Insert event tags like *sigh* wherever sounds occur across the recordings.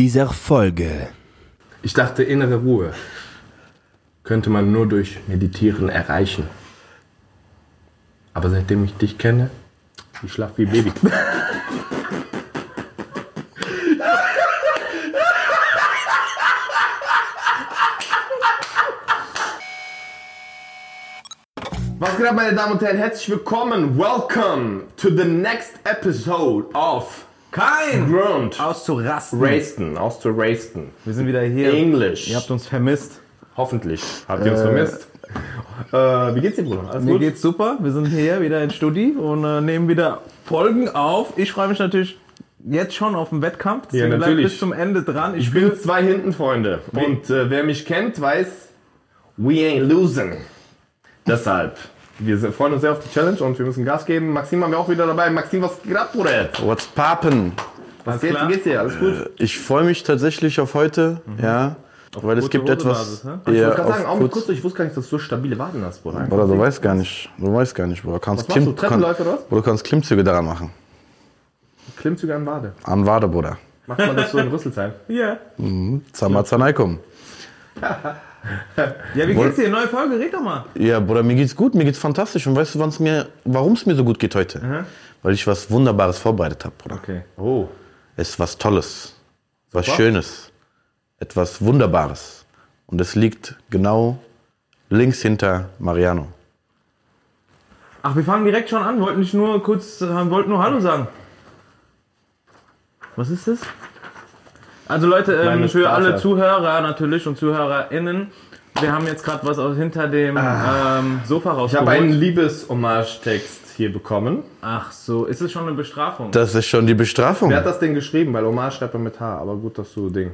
dieser Folge. Ich dachte, innere Ruhe könnte man nur durch Meditieren erreichen. Aber seitdem ich dich kenne, ich schlaf wie Baby. Was geht ab, meine Damen und Herren? Herzlich willkommen. Welcome to the next episode of Kein Grund. auszurasten. Raisten, auszurasten. Wir sind wieder hier. Englisch. Ihr habt uns vermisst. Hoffentlich. Habt ihr uns vermisst? Äh, wie geht's dir, Bruder? Alles Mir gut? geht's super. Wir sind hier wieder in Studi und äh, nehmen wieder Folgen auf. Ich freue mich natürlich jetzt schon auf den Wettkampf. Deswegen bleibt natürlich. bis zum Ende dran. Ich, Ich bin zwei hinten, Freunde. Und äh, wer mich kennt, weiß, we ain't losing. Deshalb, wir freuen uns sehr auf die Challenge und wir müssen Gas geben. Maxim haben wir auch wieder dabei. Maxim, was geht ab, Bruder? What's poppin? Was geht, klar? wie geht's dir? Alles gut? Ich freue mich tatsächlich auf heute, ja, weil es gibt etwas. Ne? Ich wollte gerade auf sagen, Augenblick kurz, kurz, ich wusste gar nicht, dass du so stabile Waden hast, Bruder. oder du weißt gar nicht, du weißt gar nicht, Bruder. Du kannst Was machst du? Treppenläufe oder was? Bruder, du kannst Klimmzüge daran machen. Klimmzüge an Wade. An Wade, Bruder. Macht man das so in *laughs* Rüsselsheim? Ja. Zamazanaikum. *laughs* Ja, wie geht's dir? Neue Folge, red doch mal. Ja, Bruder, mir geht's gut, mir geht's fantastisch. Und weißt du, mir, warum es mir so gut geht heute? Weil ich was Wunderbares vorbereitet habe, Bruder. Okay. Oh. Es ist was Tolles, was Super. Schönes, etwas Wunderbares. Und es liegt genau links hinter Mariano. Ach, wir fangen direkt schon an. Wollten nicht nur kurz, äh, wollten nur Hallo sagen. Was ist das? Also Leute, ähm, für alle Strafe. Zuhörer natürlich und ZuhörerInnen, wir haben jetzt gerade was aus hinter dem ähm, Sofa Ich habe rausgeholt. einen Liebes-Hommage-Text hier bekommen. Ach so, ist es schon eine Bestrafung? Das ist schon die Bestrafung. Wer hat das denn geschrieben? Weil Hommage schreibt man mit H, aber gut, dass du Ding.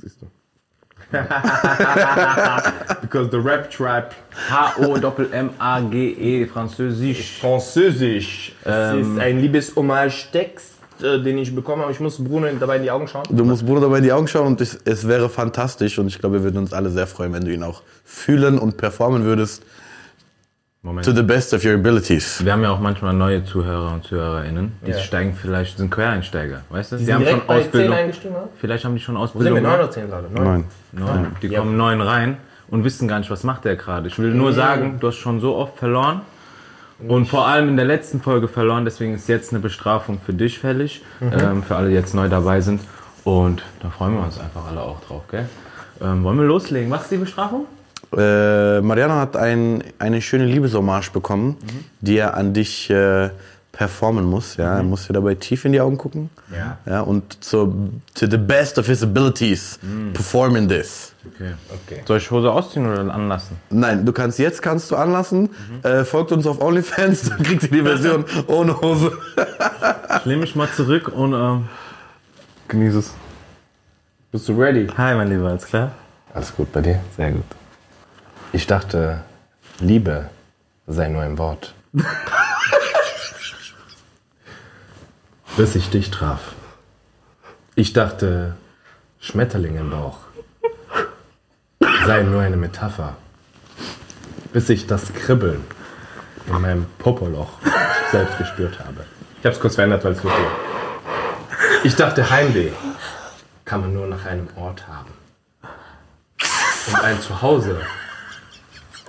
Siehst du. *laughs* Because the rap trap H-O-M-M-A-G-E, Französisch. Französisch. Es ist ein Liebes-Hommage-Text, äh, den ich bekommen habe. Ich muss Bruno dabei in die Augen schauen. Du musst Bruno dabei in die Augen schauen und es, es wäre fantastisch und ich glaube, wir würden uns alle sehr freuen, wenn du ihn auch fühlen und performen würdest Moment. to the best of your abilities. Wir haben ja auch manchmal neue Zuhörer und ZuhörerInnen. Die Ja. steigen vielleicht, sind Quereinsteiger, weißt du? Die, sind haben schon direkt bei 10 Ausbildung. Vielleicht haben die schon Wo sind Ausbildung. wir? 9 gemacht. oder 10 gerade? Neun. Nein. Neun. Die Ja. kommen neun rein und wissen gar nicht, was macht der gerade. Ich will nur sagen, du hast schon so oft verloren und vor allem in der letzten Folge verloren. Deswegen ist jetzt eine Bestrafung für dich fällig, ähm, für alle, die jetzt neu dabei sind. Und da freuen wir uns einfach alle auch drauf, gell? Ähm, wollen wir loslegen? Was ist die Bestrafung? Äh, Mariano hat ein, eine schöne Liebeshommage bekommen, die er an dich äh, performen muss. Ja? Er muss dir dabei tief in die Augen gucken. Ja. Ja, und so, to the best of his abilities perform in this. Okay. Okay. Soll ich Hose ausziehen oder anlassen? Nein, du kannst jetzt kannst du anlassen. Äh, folgt uns auf OnlyFans, *laughs* dann kriegt ihr die Version ohne Hose. Ich lehne mich mal zurück und ähm, genieße es. Bist du ready? Hi, mein Lieber, alles klar? Alles gut bei dir? Sehr gut. Ich dachte, Liebe sei nur ein Wort. *laughs* Bis ich dich traf. Ich dachte, Schmetterling im Bauch sei nur eine Metapher. Bis ich das Kribbeln in meinem Popoloch selbst gespürt habe. Ich habe es kurz verändert, weil es lustig. Ich dachte, Heimweh kann man nur nach einem Ort haben. Und ein Zuhause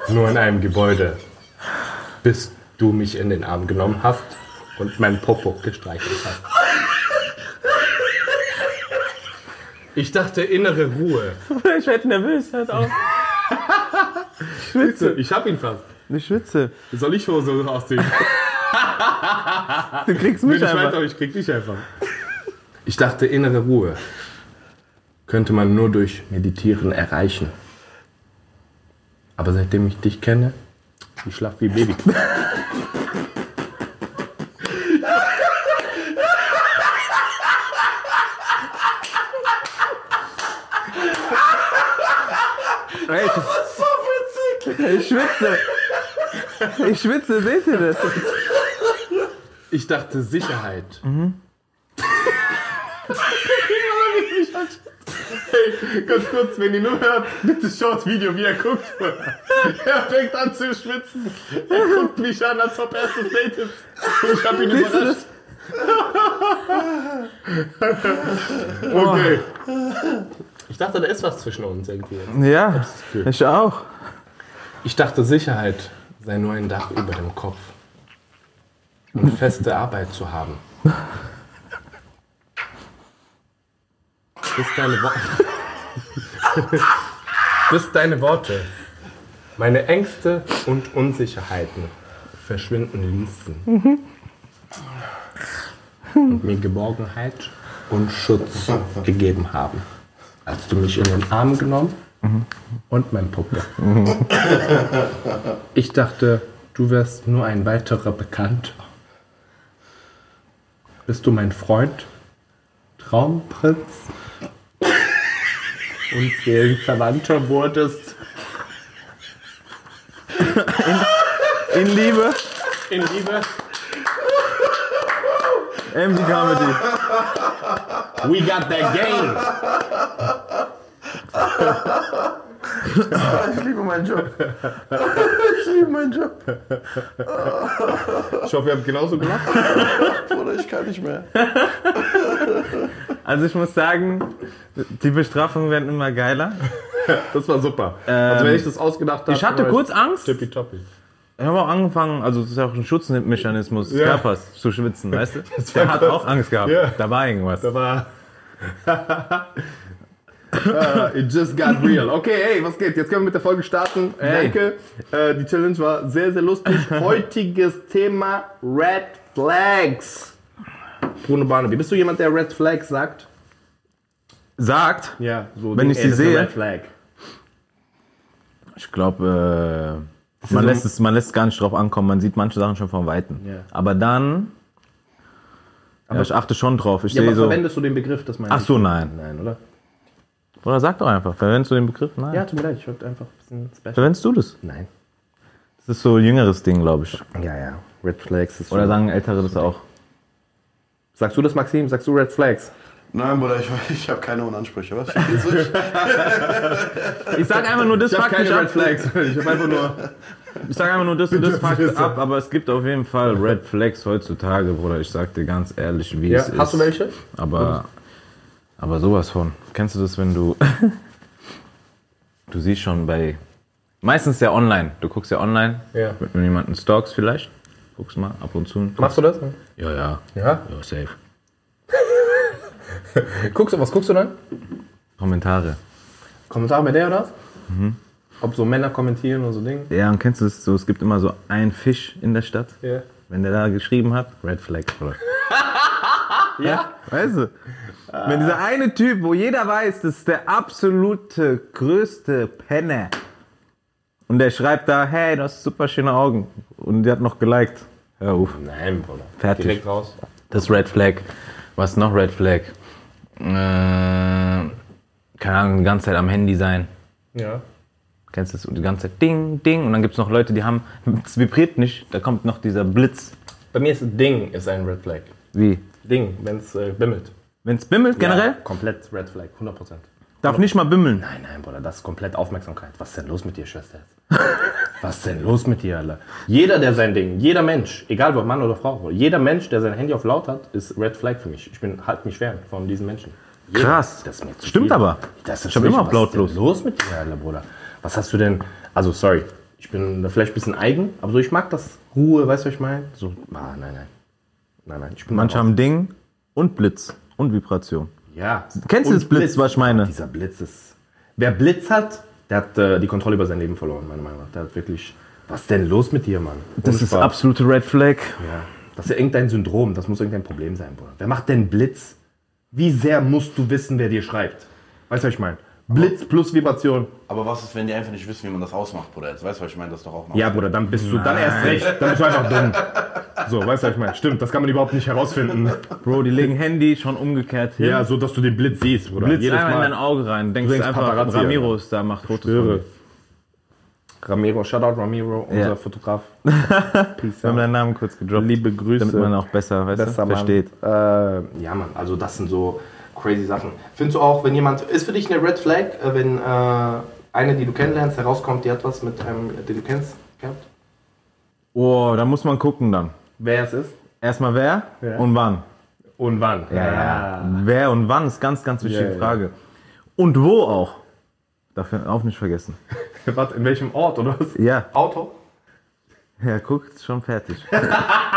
nur in einem Gebäude, bis du mich in den Arm genommen hast und mein Popo gestreichelt hast. Ich dachte innere Ruhe. *laughs* Ich werde nervös, hört auf. *laughs* Ich hab ihn fast. Ich schwitze. Soll ich Hose ausziehen? *laughs* Du kriegst mich ich weiß einfach. aber, ich krieg dich einfach. Ich dachte, innere Ruhe könnte man nur durch Meditieren erreichen. Aber seitdem ich dich kenne, ich schlaf wie Baby. Ey, *laughs* ich, ich schwitze. Ich schwitze, seht ihr das? Ich dachte Sicherheit. *laughs* Hey, ganz kurz, wenn ihr nur hört, bitte schaut Video, wie er guckt. Er fängt an zu schwitzen. Er guckt mich an, als ob er erstes Date ist. Und ich hab ihn überrascht. *laughs* *laughs* Okay. Ich dachte, da ist was zwischen uns irgendwie. Ja, ich auch. Ich dachte, Sicherheit sei nur ein Dach über dem Kopf. Und *laughs* feste Arbeit zu haben. Bis deine, Wo *laughs* Bis deine Worte meine Ängste und Unsicherheiten verschwinden ließen. Und mir Geborgenheit und Schutz *laughs* gegeben haben. Als du mich in den Arm genommen und mein Puppe. Ich dachte, du wärst nur ein weiterer Bekannter. Bist du mein Freund, Traumprinz und Seelenverwandter wurdest In Liebe, in Liebe. MD Comedy. We got that game. Ich liebe meinen Job. Ich liebe meinen Job. Ich hoffe, ihr habt genauso gemacht. Oder ich kann nicht mehr. Also ich muss sagen, die Bestrafungen werden immer geiler. Das war super. also wenn ich das ausgedacht habe. Ich hatte kurz Angst. Tippitoppi. Ich habe auch angefangen, also das ist ja auch ein Schutzmechanismus des Ja. Körpers, zu schwitzen, *laughs* weißt du? Der hat auch Angst gehabt. Ja. Da war irgendwas. Da war. Ah, *laughs* it just got real. Okay, hey, was geht? Jetzt können wir mit der Folge starten. Hey. Danke. Äh, die Challenge war sehr, sehr lustig. *laughs* Heutiges Thema Red Flags. Bruno Barnaby, bist du jemand, der Red Flags sagt? Sagt, Ja, so. Wenn ich sie sehe- Red Flag. ich glaube, äh, man, lässt es, man lässt es gar nicht drauf ankommen. Man sieht manche Sachen schon von Weitem. Ja. Aber dann, ja, ich achte schon drauf. Ich Ja, aber so, verwendest du den Begriff, das meine ach so, nein. Nein, oder? Oder sag doch einfach, verwendest du den Begriff? Nein. Ja, tut mir leid, ich wollte einfach ein bisschen special. Verwendest du das? Nein. Das ist so ein jüngeres Ding, glaube ich. Ja, ja. Red Flags ist Oder sagen Ältere das auch? Sagst du das, Maxim? Sagst du Red Flags? Nein, Bruder, ich, *laughs* ich habe keine Unansprüche. Was? *laughs* Ich sag einfach nur das, fuckt mich ab. Flags. Ich habe einfach nur. Ich sag einfach nur das *laughs* und das fuckt ab, aber es gibt auf jeden Fall Red Flags heutzutage, Bruder. Ich sag dir ganz ehrlich, wie Ja, es ist. hast du welche? Aber, aber sowas von. Kennst du das, wenn du. du siehst schon bei. Meistens ja online. Du guckst ja online. Ja. Wenn du jemanden stalkst, vielleicht. Guckst mal ab und zu. Machst du das? Ja, ja. Ja. Ja, safe. *laughs* Guckst du, was guckst du dann? Kommentare. Kommentare bei der oder was? Ob so Männer kommentieren und so Dinge? Ja, und kennst du das so? Es gibt immer so einen Fisch in der Stadt. Ja. Wenn der da geschrieben hat, Red Flag, Bruder. *laughs* ja? Weißt du? Wenn dieser eine Typ, wo jeder weiß, das ist der absolute größte Penner. Und der schreibt da, hey, du hast super schöne Augen. Und die hat noch geliked. Hör auf. Nein, Bruder. Fertig. Direkt raus. Das ist Red Flag. Was ist noch Red Flag? Äh, keine Ahnung, die ganze Zeit am Handy sein. Ja. Kennst du das? Die ganze Zeit Ding, Ding. Und dann gibt es noch Leute, die haben, es vibriert nicht, da kommt noch dieser Blitz. Bei mir ist Ding ist ein Red Flag. Wie? Ding, wenn es äh, bimmelt. Wenn es bimmelt generell, Ja, komplett Red Flag, 100%. Darf nicht mal bimmeln. Nein, nein, Bruder, das ist komplett Aufmerksamkeit. Was ist denn los mit dir, Schwester? *laughs* Was ist denn los mit dir, Alter? Jeder, der sein Ding, jeder Mensch, egal ob Mann oder Frau, jeder Mensch, der sein Handy auf laut hat, ist Red Flag für mich. Ich bin halt mich fern von diesen Menschen. Jeder. Krass. Das Stimmt viel. aber. Das ist Ich hab für mich- immer auf was ist denn lautlos. los mit dir, Alter, Bruder? Was hast du denn? Also, sorry, ich bin vielleicht ein bisschen eigen, aber so, ich mag das Ruhe, weißt du, was ich meine? So, ah, nein, nein. Nein, nein, ich bin Manche haben Ding und Blitz und Vibration. Ja. Kennst du das Blitz, was ich meine? Dieser Blitz ist. Wer Blitz hat, der hat äh, die Kontrolle über sein Leben verloren, meiner Meinung nach. Der hat wirklich. Was ist denn los mit dir, Mann? Das Ohne ist Spaß. absolute Red Flag. Ja. Das ist ja irgendein Syndrom, das muss irgendein Problem sein, Bruder. Wer macht denn Blitz? Wie sehr musst du wissen, wer dir schreibt? Weißt du, was ich meine? Blitz plus Vibration. Aber was ist, wenn die einfach nicht wissen, wie man das ausmacht, Bruder? Jetzt weißt du, was ich meine? Das ist doch auch mal. Ja, Bruder, dann bist du dann erst recht. Dann bist du einfach dumm. So, weißt du, was ich meine? Stimmt, das kann man überhaupt nicht herausfinden. Bro, die legen Handy schon umgekehrt hin. Ja, so, dass du den Blitz siehst, Bruder. Blitz Jedes einmal in Mal. dein Auge rein. Denkst Du denkst einfach, Paparazzi, Ramiro ist da, macht Fotos. dir. Ramiro, Shoutout Ramiro, unser Ja. Fotograf. *laughs* Peace Wir haben deinen Namen kurz gedroppt. Liebe Grüße. Damit man auch besser, weißt Besser du, versteht. Äh, ja, Mann, also das sind so crazy Sachen. Findest du auch, wenn jemand, ist für dich eine Red Flag, äh, wenn äh, eine, die du kennenlernst, herauskommt, die hat was mit einem, den du kennst, gehabt? Oh, da muss man gucken dann. Wer es ist? Erstmal wer Ja. und wann. Und wann? Wer und wann ist ganz, ganz wichtige Ja, ja. Frage. Und wo auch. Dafür auch nicht vergessen. *laughs* Warte, in welchem Ort oder was? Ja, Auto? ja, guckt, schon fertig. *laughs*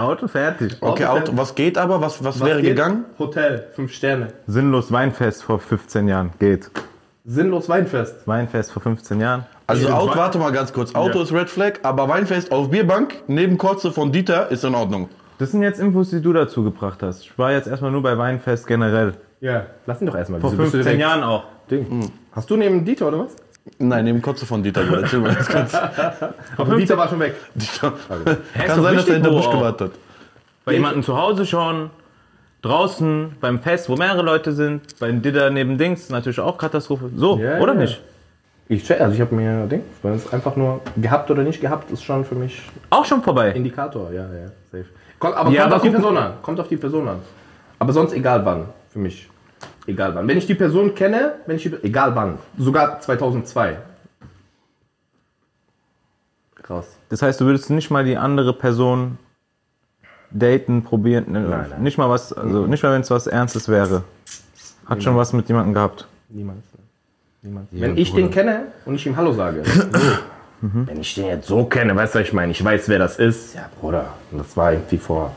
Auto fertig. Okay, Auto, was geht aber? Was, was, wäre geht? gegangen? Hotel, fünf Sterne. Sinnlos Weinfest vor 15 Jahren. Geht. Sinnlos Weinfest. Weinfest vor 15 Jahren. Also Auto, find- warte mal ganz kurz. Auto Ja. ist Red Flag, aber Weinfest auf Bierbank neben Kotze von Dieter ist in Ordnung. Das sind jetzt Infos, die du dazu gebracht hast. Ich war jetzt erstmal nur bei Weinfest generell. Ja, lass ihn doch erstmal. Vor Wieso bist du 15 direkt- Jahren auch. Ding. Hast du neben Dieter oder was? Nein, neben Kotze von Dieter. Aber Dieter war schon weg. *laughs* Dieter. Kann sein, dass er hinter Busch gewartet hat. Bei jemandem zu Hause schon, draußen beim Fest, wo mehrere Leute sind, bei Didder neben Dings, natürlich auch Katastrophe. So, Ja, oder ja. nicht? Ich check, also ich habe mir Ding, wenn es einfach nur gehabt oder nicht gehabt, ist schon für mich Auch schon vorbei. Indikator, ja, ja, safe. Kommt, aber Ja, kommt aber auf die guck- Person an. Kommt auf die Person an. Aber sonst egal wann, für mich. Egal wann. Wenn ich die Person kenne, wenn ich die, egal wann. Sogar 2002. Krass. Das heißt, du würdest nicht mal die andere Person daten, probieren, ne, Nein, nein. nicht mal was, also nicht mal wenn es was Ernstes wäre. Hat schon was mit jemandem gehabt. Niemals. ne? Niemals. wenn ich den kenne und ich ihm Hallo sage. *laughs* so. Wenn ich den jetzt so kenne, weißt du, was ich meine? Ich weiß, wer das ist. Ja, Bruder. Und das war irgendwie vor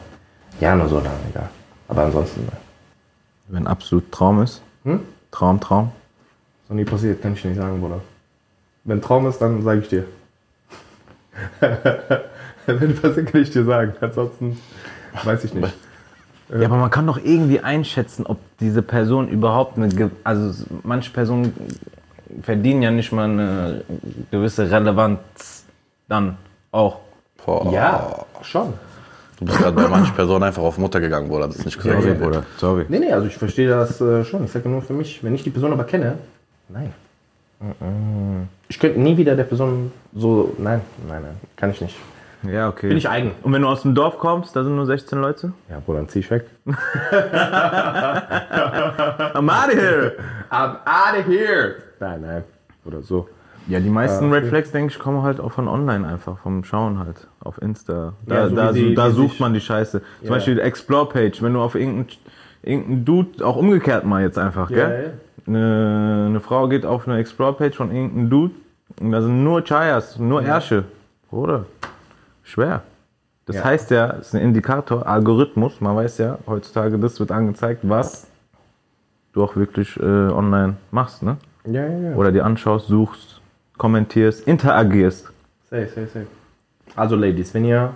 Jahren oder so lange, egal. Aber ansonsten, ne. Wenn absolut Traum ist. Hm? Traum, Traum. So nie passiert, kann ich nicht sagen, Bruder. Wenn Traum ist, dann sage ich dir. *laughs* Wenn passiert, kann ich dir sagen. Ansonsten weiß ich nicht. Ja, aber man kann doch irgendwie einschätzen, ob diese Person überhaupt eine, also manche Personen verdienen ja nicht mal eine gewisse Relevanz dann auch. Boah. Ja, schon. Du bist gerade bei manchen Personen einfach auf Mutter gegangen, Bruder. Das ist nicht gesagt. ja. Bruder, sorry. Nee, nee, also ich verstehe das äh, schon. Ich sage nur für mich, wenn ich die Person aber kenne, nein. Ich könnte nie wieder der Person so, nein, nein, nein, kann ich nicht. Ja, okay. Bin ich eigen. Und wenn du aus dem Dorf kommst, da sind nur 16 Leute? Ja, Bruder, dann zieh ich weg. *laughs* I'm out of here! I'm out of here. Nein, nein. Oder so. Ja, die meisten Ah, Red Flags, denke ich, kommen halt auch von online einfach, vom Schauen halt, auf Insta. Da, Ja, so da, die- da sucht sich- man die Scheiße. Zum Ja. Beispiel die Explore-Page, wenn du auf irgendeinen irgendein Dude, auch umgekehrt mal jetzt einfach, Ja, gell? Eine, eine Frau geht auf eine Explore-Page von irgendeinem Dude und da sind nur Chayas, nur Ärsche. Oder? Schwer. Das heißt ja, es ist ein Indikator, Algorithmus, man weiß ja, heutzutage, das wird angezeigt, was du auch wirklich äh, online machst, ne? Ja, ja, ja. Oder dir anschaust, suchst, kommentierst, interagierst. Safe, safe, safe. Also, Ladies, wenn ihr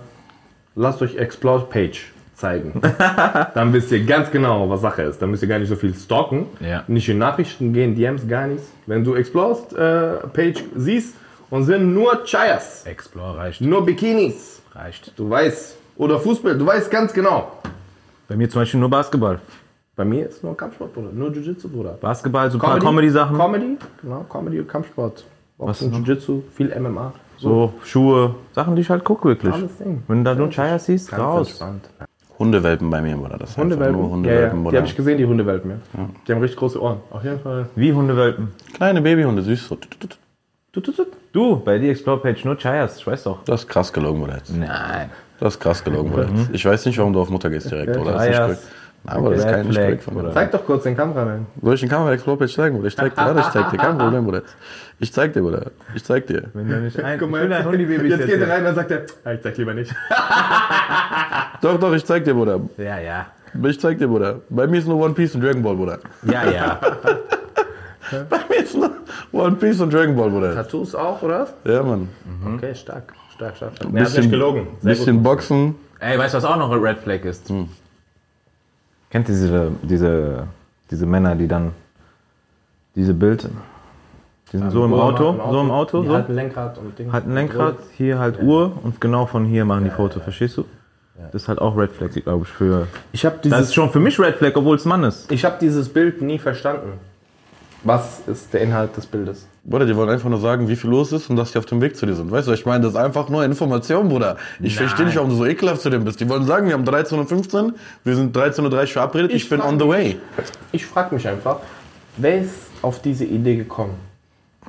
lasst euch Explore Page zeigen, *laughs* dann wisst ihr ganz genau, was Sache ist. Dann müsst ihr gar nicht so viel stalken, Ja. nicht in Nachrichten gehen, DMs, gar nichts. Wenn du Explore äh, Page siehst und sind nur Chayas, Explore reicht. nur Bikinis, Reicht. du weißt, oder Fußball, du weißt ganz genau. Bei mir zum Beispiel nur Basketball. Bei mir ist nur Kampfsport, Bruder, nur Jiu-Jitsu, Bruder. Basketball, so ein paar Comedy-Sachen. Comedy, genau, Comedy und Kampfsport. Boxen, noch? Jiu-Jitsu, viel MMA. so Schuhe, Sachen, die ich halt gucke wirklich. Alles Ding. Wenn du da nur Chaya siehst, Ganz raus. entspannt. Hundewelpen bei mir, Bruder. Das ist einfach Hundewelpen? Nur ja, ja. Hundewelpen, Die habe ich gesehen, die Hundewelpen. Ja. Die haben richtig große Ohren. Auf jeden Fall. Wie Hundewelpen. Kleine Babyhunde, süß so. Du, bei dir Explore-Page nur Chayas, ich weiß doch. Das ist krass gelogen, Bruder. Jetzt. Nein. Das ist krass gelogen, Bruder. Jetzt. Ich weiß nicht, warum du auf Mutter gehst direkt, oder? Das ist nicht Chayas. Aber das ist Red kein korrekt von mir. Bruder. Zeig doch kurz den Kameramann. Soll ich den Kamera Explore Page zeigen, Bruder? Ich zeig dir, ich zeig dir, kein Problem, Bruder. Ich zeig dir, Bruder. Ich zeig dir. Wenn du nicht ein, Guck mal, ich bin ein Hundebaby. jetzt geht er rein, dann sagt er, ah, ich zeig lieber nicht. *laughs* Doch, doch, ich zeig dir, Bruder. Ja, ja. Ich zeig dir, Bruder. Bei mir ist nur One Piece und Dragon Ball, Bruder. Ja, ja. *laughs* Bei mir ist nur One Piece und Dragon Ball, Bruder. Tattoos auch, oder? Ja, Mann. Okay, stark. Stark, stark, stark. Nee, hat nicht gelogen. Sehr bisschen gut. Boxen. Ey, weißt du, was auch noch ein Red Flag ist? Kennt ihr diese, diese, diese Männer, die dann diese Bild, die sind so im Auto, machen, so im Auto, Die so, halten Lenkrad und Ding. halt ein Lenkrad, hier halt Uhr und genau von hier machen die Foto, verstehst du? Das ist halt auch Red Flag, glaube ich, für... Ich habe Das dieses, ist schon für mich Red Flag, obwohl es Mann ist. ich hab dieses Bild nie verstanden. Was ist der Inhalt des Bildes? Bruder, die wollen einfach nur sagen, wie viel los ist und dass die auf dem Weg zu dir sind. Weißt du, ich meine, das ist einfach nur Information, Bruder. Ich verstehe nicht, warum du so ekelhaft zu dem bist. Die wollen sagen, wir haben 13.15 Uhr, wir sind 13.30 Uhr verabredet, ich, Ich bin on the way. Ich frage mich einfach, wer ist auf diese Idee gekommen?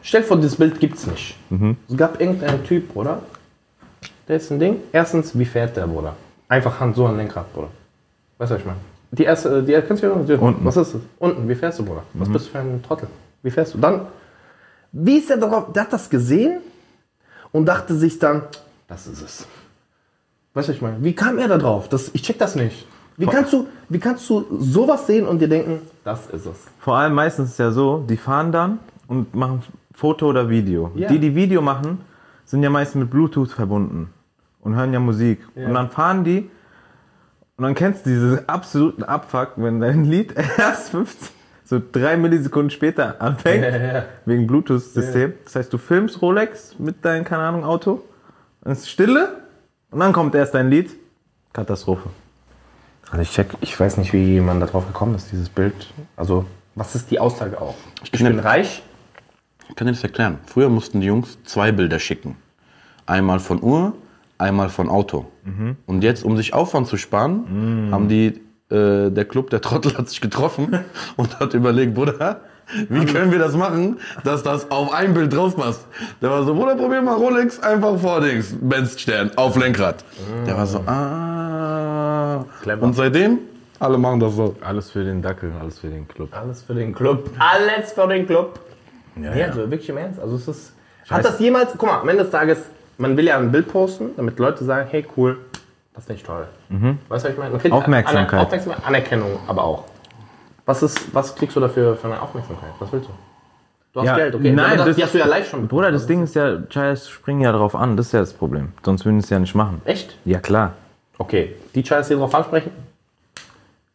Stell dir vor, das Bild gibt's nicht. Es gab irgendeinen Typ, oder? Der ist ein Ding. Erstens, wie fährt der, Bruder? einfach Hand so an Lenkrad, Bruder. Weißt du, was ich meine? Die erste, die kennst du ja? Unten. Was ist das? Unten, wie fährst du, Bruder? Was bist du für ein Trottel? Wie fährst du? Dann, wie ist er darauf? Der hat das gesehen und dachte sich dann, das ist es. Weißt du, ich meine? Wie kam er da drauf? Das, ich check das nicht. Wie kannst, du, wie kannst du sowas sehen und dir denken, das ist es? Vor allem meistens ist es ja so, die fahren dann und machen Foto oder Video. Ja. Die, die Video machen, sind ja meist mit Bluetooth verbunden und hören ja Musik. Ja. Und dann fahren die und dann kennst du diesen absoluten Abfuck, wenn dein Lied *laughs* erst 15, so drei Millisekunden später anfängt, Ja, ja, ja. wegen Bluetooth-System. Das heißt, du filmst Rolex mit deinem, keine Ahnung, Auto, dann ist Stille und dann kommt erst dein Lied. Katastrophe. Also ich check, ich weiß nicht, wie man da drauf gekommen ist, dieses Bild. Also, was ist die Aussage auch? Ich kenn- bin reich. Ich kann dir das erklären. Früher mussten die Jungs zwei Bilder schicken. Einmal von Uhr, einmal von Auto. Und jetzt, um sich Aufwand zu sparen, haben die, äh, der Club, der Trottel hat sich getroffen *laughs* und hat überlegt, Bruder, wie können wir das machen, dass das auf ein Bild drauf passt? Der war so, Bruder, probier mal Rolex einfach vor Dings, Benz-Stern, auf Lenkrad. Der war so, ah. Clever. Und seitdem, alle machen das so. Alles für den Dackel, alles für den Club. Alles für den Club. Alles für den Club. Ja, nee, also wirklich im Ernst. Also es ist. Hat das jemals. Guck mal, am Ende des Tages, man will ja ein Bild posten, damit Leute sagen, hey cool, das finde ich toll. Weißt du, was ich meine? Man kriegt Aufmerksamkeit. Aner Aufmerksamkeit, Anerkennung, aber auch. Was, ist, was kriegst du dafür für eine Aufmerksamkeit? Was willst du? Du hast Ja, Geld, okay. nein, das, das- die hast du ja live schon. Bruder, das Ding ist ja, Chayas springen ja darauf an, das ist ja das Problem. Sonst würden sie es ja nicht machen. Echt? Ja, klar. Okay. Die Chais, die darauf ansprechen?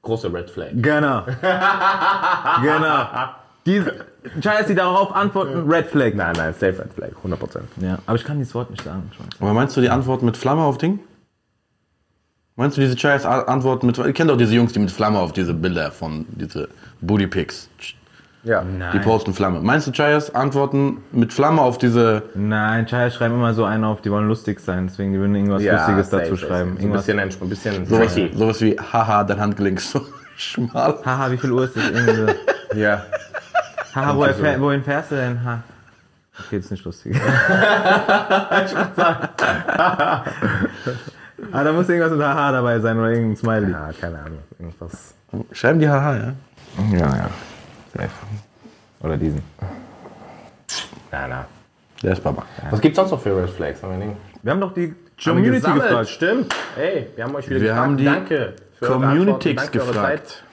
Große Red Flag. Genau. *laughs* genau. Diese Die darauf antworten, Red Flag. Nein, nein, safe Red Flag, 100%. Ja, aber ich kann dieses Wort nicht sagen. Aber meinst du die Antwort mit Flamme auf Ding? Meinst du diese scheiß Antwort mit. Ihr kennt doch diese Jungs, die mit Flamme auf diese Bilder von diese Booty Pics. Ja. Die posten Flamme. Meinst du Chayas Antworten mit Flamme auf diese. Nein, Chayas schreiben immer so einen auf, die wollen lustig sein, deswegen die würden irgendwas Ja, Lustiges safe, dazu safe. schreiben. So ein Irgendwas, bisschen, ein bisschen Sowas, sowas wie, haha, dein Handgelenk ist so *laughs* schmal. Haha, wie viel Uhr ist es? Irgendwie so. Ja. Haha, wohin, fähr, wohin fährst du denn? Ha. Okay, das ist nicht lustig. *laughs* ah, da muss irgendwas mit Haha dabei sein oder irgendein Smiley. Ja, keine Ahnung. Irgendwas. Schreiben die haha, ja? Ja, ja. Safe. Oder diesen. Na, na. Der ist Baba. Was gibt's sonst noch für Red Flags? Haben wir Wir haben doch die Community gefragt. Stimmt. Ey, wir haben euch wieder Wir gefragt. haben die Danke Communities gefragt.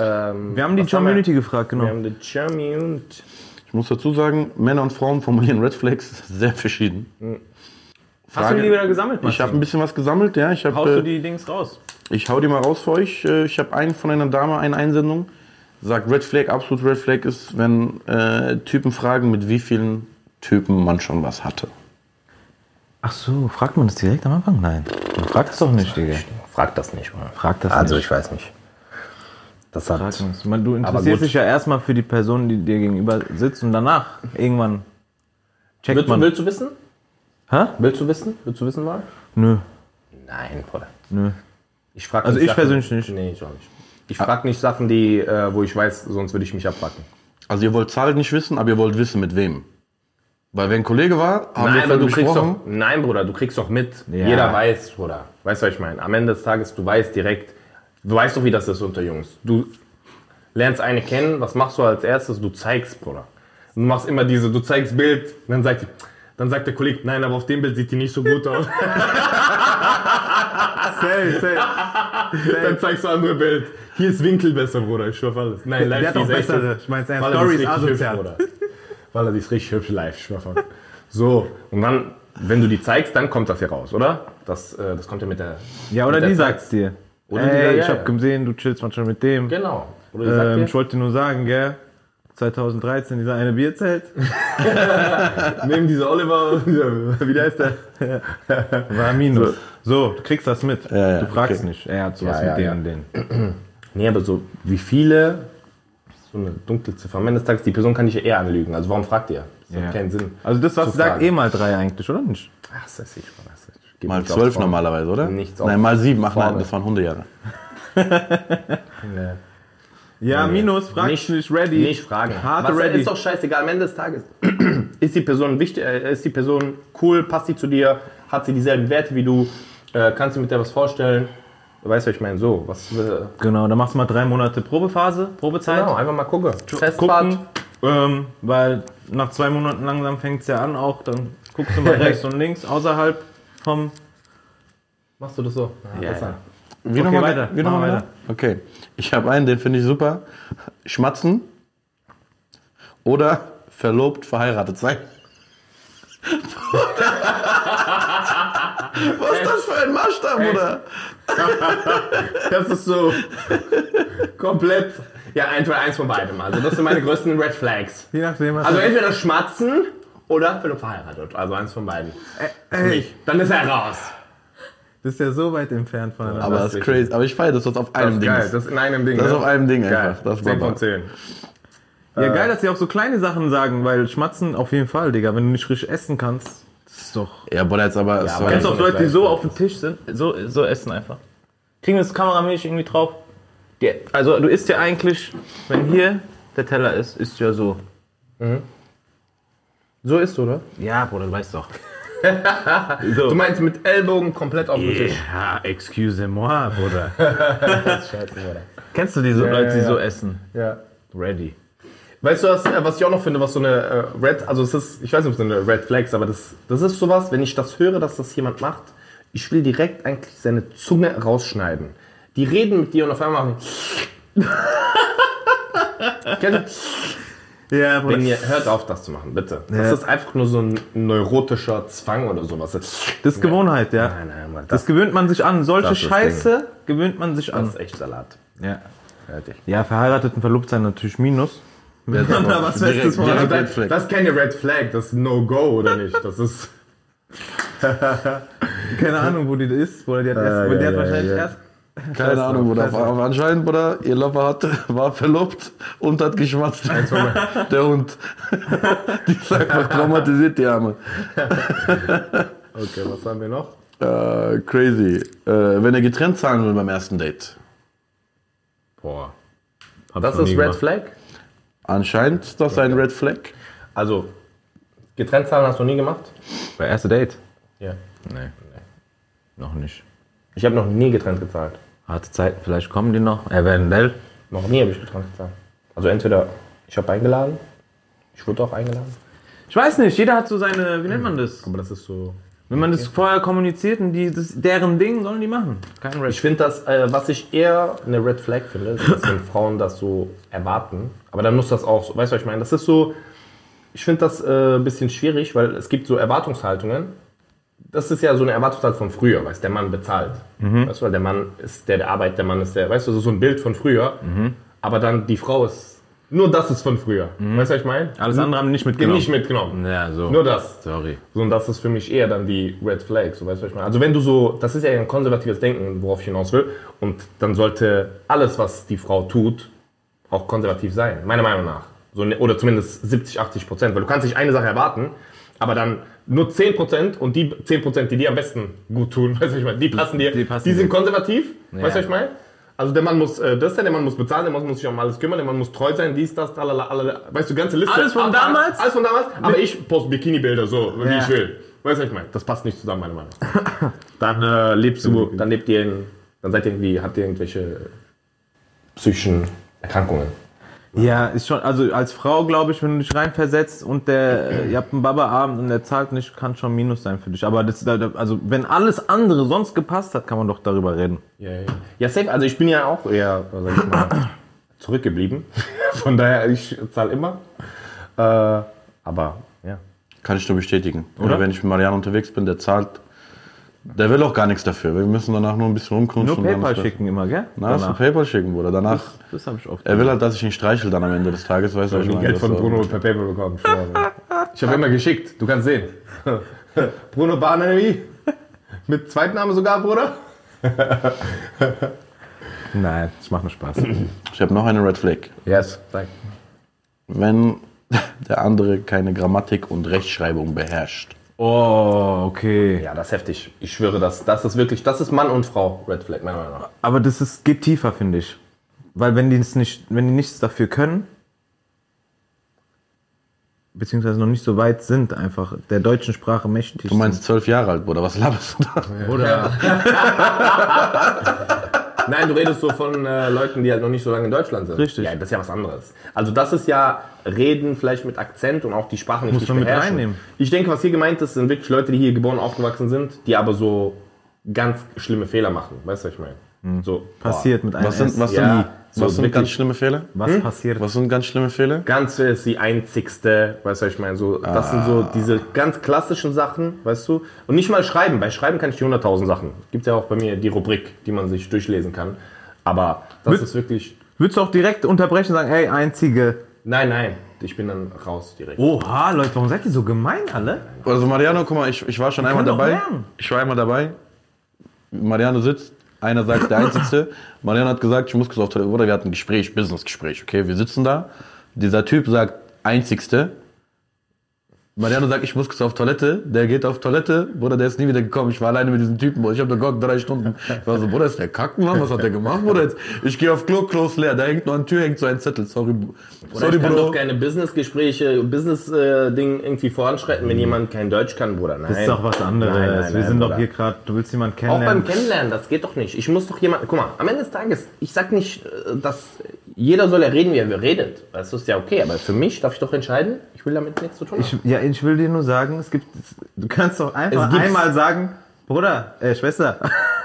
Ähm, Wir haben die Community gefragt, Wir genau. haben die Community. Ich muss dazu sagen, Männer und Frauen formulieren Red Flags *laughs* sehr verschieden. Hast du die wieder gesammelt, Ich habe ein bisschen was gesammelt, ja. Ich, hab, Haust du äh, die Dings raus? ich hau die mal raus für euch. Äh, Ich habe einen von einer Dame, eine Einsendung. Sagt Red Flag, absolut Red Flag ist, wenn äh, Typen fragen, mit wie vielen Typen man schon was hatte. Ach so, fragt man das direkt am Anfang? Nein. Man fragt es doch nicht, Digga. Frag das nicht, oder? Frag das Also, nicht. ich weiß nicht. Das hat. Frag das. Man, du Aber interessierst dich ja erstmal für die Person, die dir gegenüber sitzt und danach irgendwann checkt Willst du, man. willst du wissen? Hä? Willst du wissen? Willst du wissen mal? Nö, Nein, Bruder. nö. Ich frag Also ich persönlich nicht. Nee, ich auch nicht. Ich frag nicht Sachen, die, äh, wo ich weiß, sonst würde ich mich abpacken. Also ihr wollt Zahlen nicht wissen, aber ihr wollt wissen, mit wem. Weil wenn ein Kollege war, haben wir Nein, aber vorhin du kriegst doch, nein, Bruder, du kriegst doch mit. Ja. Jeder weiß, Bruder. Weißt du, was ich meine? Am Ende des Tages, du weißt direkt, du weißt doch, wie das ist unter Jungs. Du lernst eine kennen, was machst du als erstes? Du zeigst, Bruder. Du machst immer diese, du zeigst Bild, dann sagt, dann sagt der Kollege, nein, aber auf dem Bild sieht die nicht so gut aus. *laughs* Safe, *laughs* safe. dann zeigst du andere Bild. Hier ist Winkel besser, Bruder, ich schwör alles. Nein, live auch ist bessere. hübsch. Ich meine, seine Walla, Story ist richtig hübsch, asozial. Bruder. Walla, die ist richtig hübsch live, ich schwör. So, und dann, wenn du die zeigst, dann kommt das hier raus, oder? Das, äh, das kommt ja mit der. Ja, oder die Zeit. sagt's dir. Oder die sagt, ja, ich hab ja. gesehen, du chillst manchmal mit dem. Genau. Oder die sagt Ähm, dir, ich wollte dir nur sagen, gell? 2013, dieser eine Bierzelt. *laughs* neben dieser Oliver, dieser, wie der heißt der? *laughs* War Minus. So, du kriegst das mit. Ja, ja, du fragst okay. nicht. Er hat sowas Ja, mit ja, dem und den. *clears throat* Nee, aber so, wie viele, so eine dunkle Ziffer. Am Ende des Tages, die Person kann dich ja eher anlügen. Also warum fragt ihr? Das Ja. hat keinen Sinn. Also das, was du sagst, eh mal drei eigentlich, oder nicht? Ach, das ist ich schon. Geb Mal zwölf normalerweise, oder? Nichts Nein, mal sieben. Ach nein, das waren Hundejahre. *laughs* Nee. Ja, Minus, frag Nicht- nicht, ready. Nicht fragen. Harte Was, ready. Ist doch scheißegal. Am Ende des Tages *clears throat* ist die Person wichtig, äh, ist die Person cool, passt sie zu dir, hat sie dieselben Werte wie du, äh, kannst du mit der was vorstellen. Du weißt, was ich meine, so. Was, äh, Genau, dann machst du mal drei Monate Probephase, Probezeit. genau, einfach mal gucken. Testfahrt. gucken, ähm, weil nach zwei Monaten langsam fängt es ja an auch, dann guckst du mal *laughs* rechts und links außerhalb vom... Machst du das so? Ja, besser. ja. Wie Okay, nochmal weiter. Wie noch mal weiter. weiter? Okay. Ich habe einen, den finde ich super. Schmatzen oder verlobt, verheiratet sein. *laughs* Was ist das für ein Maßstab, oder? *laughs* Das ist so komplett. Ja, entweder eins von beidem. Also, das sind meine größten Red Flags. Je nachdem, was Also, entweder schmatzen oder wenn du verheiratet. Also, eins von beiden. Für mich. Dann ist er raus. Das ist ja so weit entfernt voneinander. Aber das das ist ist crazy. Aber ich feiere, dass das auf Das einem ist Ding geil. ist. Das ist in einem Ding. Das ist ne? auf einem Ding Geil. einfach. Das 10 war von 10. ja, geil, dass sie auch so kleine Sachen sagen, weil Schmatzen auf jeden Fall, Digga. Wenn du nicht richtig essen kannst, das ist doch... Ja, boah, jetzt aber. Ja, aber Kennst du auch Leute, die so auf dem Tisch sind, so, so essen einfach? Kriegen das kameramäßig irgendwie drauf? Die, also du isst ja eigentlich, wenn hier der Teller ist, isst du ja so. So ist oder? Ja, Bruder, du weißt doch. *laughs* Du meinst mit Ellbogen komplett auf dem Tisch. Ja, excuse-moi, Bruder. *laughs* Scheiße, oder? Kennst du die so, Ja, Leute, die ja, ja. so essen? Ja. Ready. Weißt du, was, äh, was ich auch noch finde, was so eine äh, Red, also es ist, ich weiß nicht, ob es eine Red Flags, aber das, das ist sowas, wenn ich das höre, dass das jemand macht, ich will direkt eigentlich seine Zunge rausschneiden. Die reden mit dir und auf einmal machen die *laughs* Kennst du? Ja. Wenn ihr hört auf, das zu machen, bitte. Das Ja. ist einfach nur so ein neurotischer Zwang oder sowas. Das ist Gewohnheit, ja. Nein, nein, Das das, gewöhnt man sich an. Solche Das Scheiße gewöhnt man sich das an. ist echt Salat. Ja. Fertig. ja, verheiratet und verlobt sein natürlich Minus. *laughs* Miteinander was direkt- Festes direkt- Red das, Flag. das ist keine Red Flag, das ist No-Go oder nicht. Das ist. *laughs* Keine Ahnung, wo die ist. Bruder, die hat, erst, ja, die hat ja, wahrscheinlich ja. erst. Keine Ahnung, Bruder. Aber anscheinend, Bruder, ihr Lover hat, war verlobt und hat geschmatzt. *laughs* Der Hund. *laughs* Die ist einfach traumatisiert, die Arme. *laughs* Okay, was haben wir noch? Äh, crazy. Äh, wenn er getrennt zahlen will beim ersten Date. Boah. Hab Das ist Red gemacht. Flag? Anscheinend ist das ein Red Flag. Also, getrennt zahlen hast du nie gemacht? Bei erste Date? Ja. Nee. Noch nicht. Ich habe noch nie getrennt gezahlt. Harte Zeiten, vielleicht kommen die noch. Eventuell. Noch nie habe ich gezahlt. Also entweder ich habe eingeladen, ich wurde auch eingeladen. Ich weiß nicht, jeder hat so seine, wie nennt man das? Aber das ist so. Wenn man das vorher kommuniziert und die, das, deren Ding sollen die machen. Kein Red Ich finde das, äh, was ich eher eine Red Flag finde, ist, dass *laughs* wenn Frauen das so erwarten. Aber dann muss das auch, so, weißt du, was ich meine? Das ist so, ich finde das äh, ein bisschen schwierig, weil es gibt so Erwartungshaltungen. Das ist ja so eine Erwartungshaltung von früher, weißt du, der Mann bezahlt. Weißt du, weil der Mann ist der, der arbeitet, der Mann ist der, weißt du, so ein Bild von früher. Aber dann die Frau ist, nur das ist von früher. Weißt du, was ich meine? Alles andere haben nicht mitgenommen. Nicht mitgenommen. Ja, so. Nur das. Sorry. So, und das ist für mich eher dann die Red Flag, so weißt du, was ich meine? Also wenn du so, das ist ja ein konservatives Denken, worauf ich hinaus will, und dann sollte alles, was die Frau tut, auch konservativ sein, meiner Meinung nach. So, ne- oder zumindest 70, 80 Prozent, weil du kannst nicht eine Sache erwarten, aber dann nur 10 Prozent und die 10 Prozent, die dir am besten gut tun, *laughs* weißt du, ich meine? Die passen dir, Die die, passen sind dir. konservativ, weißt du, Ja. ich meine? Also der Mann muss äh, das sein, der Mann muss bezahlen, der Mann muss sich um alles kümmern, der Mann muss treu sein, dies, das, tralala, alle, weißt du, ganze Liste. Alles von damals? Alles von damals, aber ich poste Bikini-Bilder so, wie Ja. ich will. Weißt du, ich meine? Das passt nicht zusammen, meiner Meinung. *laughs* Dann äh, lebst du, dann lebt ihr in, dann seid ihr irgendwie, habt ihr irgendwelche psychischen Erkrankungen. Ja, ist schon, also als Frau glaube ich, wenn du dich reinversetzt und der, ihr habt einen Baba-Abend und der zahlt nicht, kann schon Minus sein für dich. Aber das, da- also wenn alles andere sonst gepasst hat, kann man doch darüber reden. Ja, ja. ja, safe. Also ich bin ja auch eher, sag ich mal, *clears throat* zurückgeblieben. Von daher, ich zahle immer. Äh, aber, ja. Kann ich nur bestätigen. Oder wenn ich mit Marianne unterwegs bin, der zahlt. Der will auch gar nichts dafür. Wir müssen danach nur ein bisschen rumkunschen. Nur PayPal das- schicken immer, gell? Na, das Danach. PayPal schicken, Bruder. Danach. Das habe ich oft. Er will halt, dass ich ihn streichel dann am Ende des Tages, weißt du, ich Ich meine? Geld Das von Bruno per PayPal bekommen. Ich habe immer geschickt, du kannst sehen. *laughs* Bruno Barnaby. Mit Zweitname sogar, Bruder. *laughs* Nein, das macht nur Spaß. Ich habe noch eine Red Flag. Yes, sag. Wenn *laughs* der andere keine Grammatik und Rechtschreibung beherrscht. Oh, okay. Ja, das ist heftig. Ich schwöre, das, das ist wirklich, das ist Mann und Frau Red Flag, meiner Meinung nach. Aber das ist, geht tiefer, finde ich. Weil wenn die es nicht, wenn die nichts dafür können, beziehungsweise noch nicht so weit sind, einfach der deutschen Sprache mächtig Du meinst zwölf Jahre alt, Bruder, was laberst du da? sind. Oder *laughs* *laughs* Nein, du redest so von äh, Leuten, die halt noch nicht so lange in Deutschland sind. Richtig. Ja, das ist ja was anderes. Also das ist ja Reden vielleicht mit Akzent und auch die Sprache nicht Muss man mit reinnehmen. Ich denke, was hier gemeint ist, sind wirklich Leute, die hier geboren und aufgewachsen sind, die aber so ganz schlimme Fehler machen. Weißt du, was ich meine? So, Passiert mit einem Was sind, S. was Ja, sind, so was sind ganz schlimme Fehler? Was passiert? Was sind ganz schlimme Fehler? Ganz ist die einzigste, weißt du, was ich meine, so, das sind so diese ganz klassischen Sachen, weißt du, und nicht mal schreiben, bei Schreiben kann ich die 100.000 Sachen. Gibt ja auch bei mir die Rubrik, die man sich durchlesen kann, aber das Mit- ist wirklich, Würdest du auch direkt unterbrechen und sagen, ey, einzige. nein, nein, ich bin dann raus direkt. Oha, Leute, warum seid ihr so gemein alle? Also Mariano, guck mal, ich, ich war schon einmal doch dabei. lernen. Ich war einmal dabei. Mariano sitzt, einer sagt, der Einzigste. Mariano hat gesagt, ich muss kurz auf Toilette. Oder wir hatten ein Gespräch, Business-Gespräch, okay? Wir sitzen da. Dieser Typ sagt, Einzigste. Mariano sagt, ich muss kurz auf Toilette. Der geht auf Toilette. Bruder, der ist nie wieder gekommen. Ich war alleine mit diesem Typen. Ich habe da geguckt, drei Stunden. Ich war so, Bruder, ist der kacken, Mann? Was hat der gemacht, Bruder? Jetzt, ich gehe auf Klo, Klo ist leer. Da hängt nur an der Tür, hängt so ein Zettel. Sorry, sorry, ich kann Bro. doch keine Business-Gespräche, Business-Ding irgendwie voranschreiten, wenn jemand kein Deutsch kann, Bruder. Nein. Das ist doch was anderes. Nein, nein, Wir nein, sind doch Bruder. hier gerade, du willst jemanden Auch beim kennenlernen. Kennenlernen, das geht doch nicht. Ich muss doch jemanden, guck mal, am Ende des Tages, ich sag nicht, äh, dass jeder soll ja reden, wie er redet. Das ist ja okay, aber für mich darf ich doch entscheiden, ich will damit nichts zu tun haben. Ich, ja, ich will dir nur sagen, es gibt, du kannst doch einfach einmal sagen, Bruder, äh, Schwester,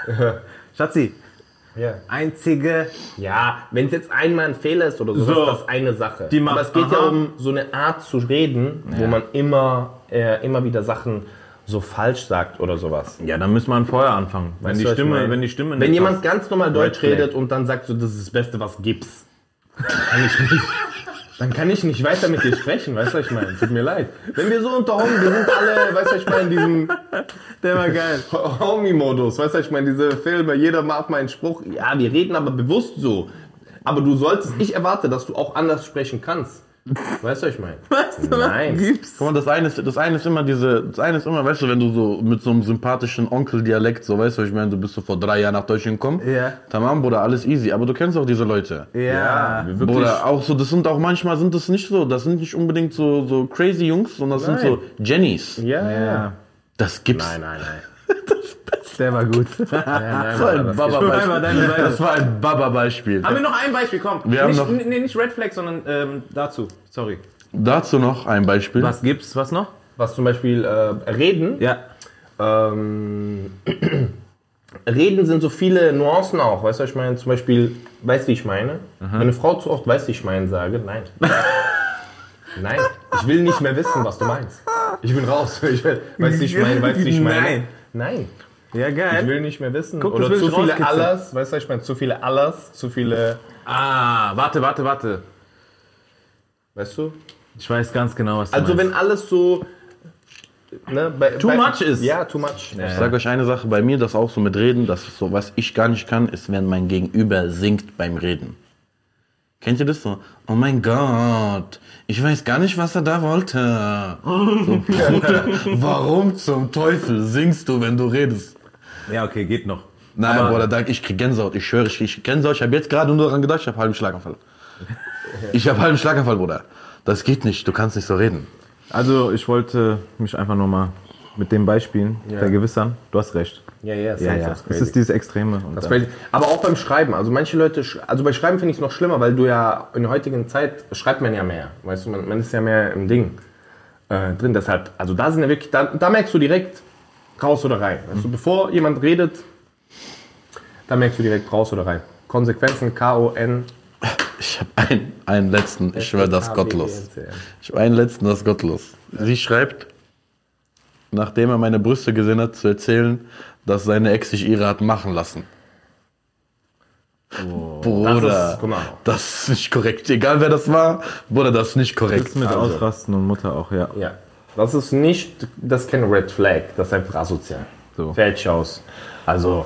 *laughs* Schatzi, ja. einzige, ja, wenn es jetzt einmal ein Fehler ist oder so, So. ist das eine Sache. Die macht- aber es geht ja aha. um so eine Art zu reden, wo man immer, äh, immer wieder Sachen so falsch sagt oder sowas. ja, dann müssen wir vorher anfangen. Wenn Weißt die Stimme, wenn die Stimme Wenn jemand ganz normal Deutsch redet und dann sagt so, das ist das Beste, was gibt's. Kann ich nicht. Dann kann ich nicht weiter mit dir sprechen, weißt du, was ich meine? Tut mir leid. Wenn wir so unterhauen, wir sind alle, weißt du, was ich meine, in diesem der war geil. Homie-Modus, weißt du, was ich meine, diese Filme, jeder macht mal einen Spruch. Ja, wir reden aber bewusst so. Aber du solltest, ich erwarte, dass du auch anders sprechen kannst. Weißt du, was ich meine? Weißt du, was Nein. gibt's? Guck mal, das eine, ist, das eine ist immer diese, das eine ist immer, weißt du, wenn du so mit so einem sympathischen Onkel-Dialekt, so, weißt du, ich meine, du bist so vor drei Jahren nach Deutschland gekommen. Ja. Tamam, Bruder, alles easy. Aber du kennst auch diese Leute. Ja. wir wirklich. Bruder, auch so, das sind auch manchmal sind das nicht so, das sind nicht unbedingt so, so crazy Jungs, sondern das sind Nein. so Jennys. Ja, ja. Ja, Das gibt's. Nein, nein, nein. *laughs* der war gut. nein Das war ein Baba-Beispiel. Seite. Das war ein Baba-Beispiel. Haben wir noch ein Beispiel? Komm. Wir haben nicht, noch- Nee, nicht Red Flag, sondern ähm, dazu. Sorry. Dazu noch ein Beispiel. Was gibt's? Was noch? Was zum Beispiel äh, Reden. Ja. Ähm, *clears throat* Reden sind so viele Nuancen auch, weißt du, was ich meine? Zum Beispiel, weißt du, wie ich meine? Wenn eine Frau zu oft weißt du, wie ich meine sage, nein. *laughs* nein, ich will nicht mehr wissen, was du meinst. Ich bin raus. Ich will, weißt du, wie ich meine, weißt du, wie ich meine? Nein. Nein. Ja, Ich geil. will nicht mehr wissen. Guck, Oder zu ich viele. Allers, weißt du, was ich meine? Zu viele Allers, zu viele, Ah, warte, warte, warte. weißt du? Ich weiß ganz genau, was du Also meinst. wenn alles so... Ne, bei, Too bei, much ist. Ja, too much. Ich sage euch eine Sache, bei mir das auch so mit Reden, das ist so, was ich gar nicht kann, ist, wenn mein Gegenüber singt beim Reden. Kennt ihr das so? Oh mein Gott, ich weiß gar nicht, was er da wollte. So, Bruder, *laughs* *laughs* warum zum Teufel singst du, wenn du redest? Ja, okay, geht noch. Nein, Aber- Bruder, da- ich krieg Gänsehaut, ich schwöre, ich krieg Gänsehaut. Ich habe jetzt gerade nur daran gedacht, ich habe halben Schlaganfall. *laughs* Ich habe halben Schlaganfall, Bruder. Das geht nicht, du kannst nicht so reden. Also, ich wollte mich einfach nur mal mit dem Beispielen Ja. vergewissern. Du hast recht. Ja, ja, Ja, ja. das Es ist dieses Extreme. Und Das crazy. Aber auch beim Schreiben. Also manche Leute, also bei Schreiben finde ich es noch schlimmer, weil du ja in der heutigen Zeit schreibt man ja mehr. Weißt du, man, man ist ja mehr im Ding äh, drin. Deshalb, also da sind ja wirklich, da, da merkst du direkt raus oder rein. Weißt du, bevor jemand redet, da merkst du direkt raus oder rein. Konsequenzen K-O-N. Ich habe einen, einen letzten, ich schwöre, das ist gottlos. Ich habe einen letzten, das ist gottlos. Sie schreibt, nachdem er meine Brüste gesehen hat, zu erzählen, dass seine Ex sich ihre hat machen lassen. Bruder, Das ist- das ist nicht korrekt. Egal wer das war, Bruder, das ist nicht korrekt. Das mit Also. Ausrasten und Mutter auch, ja. Ja. Das ist nicht, das ist kein Red Flag, das ist einfach asozial. So. Fertig aus. Also,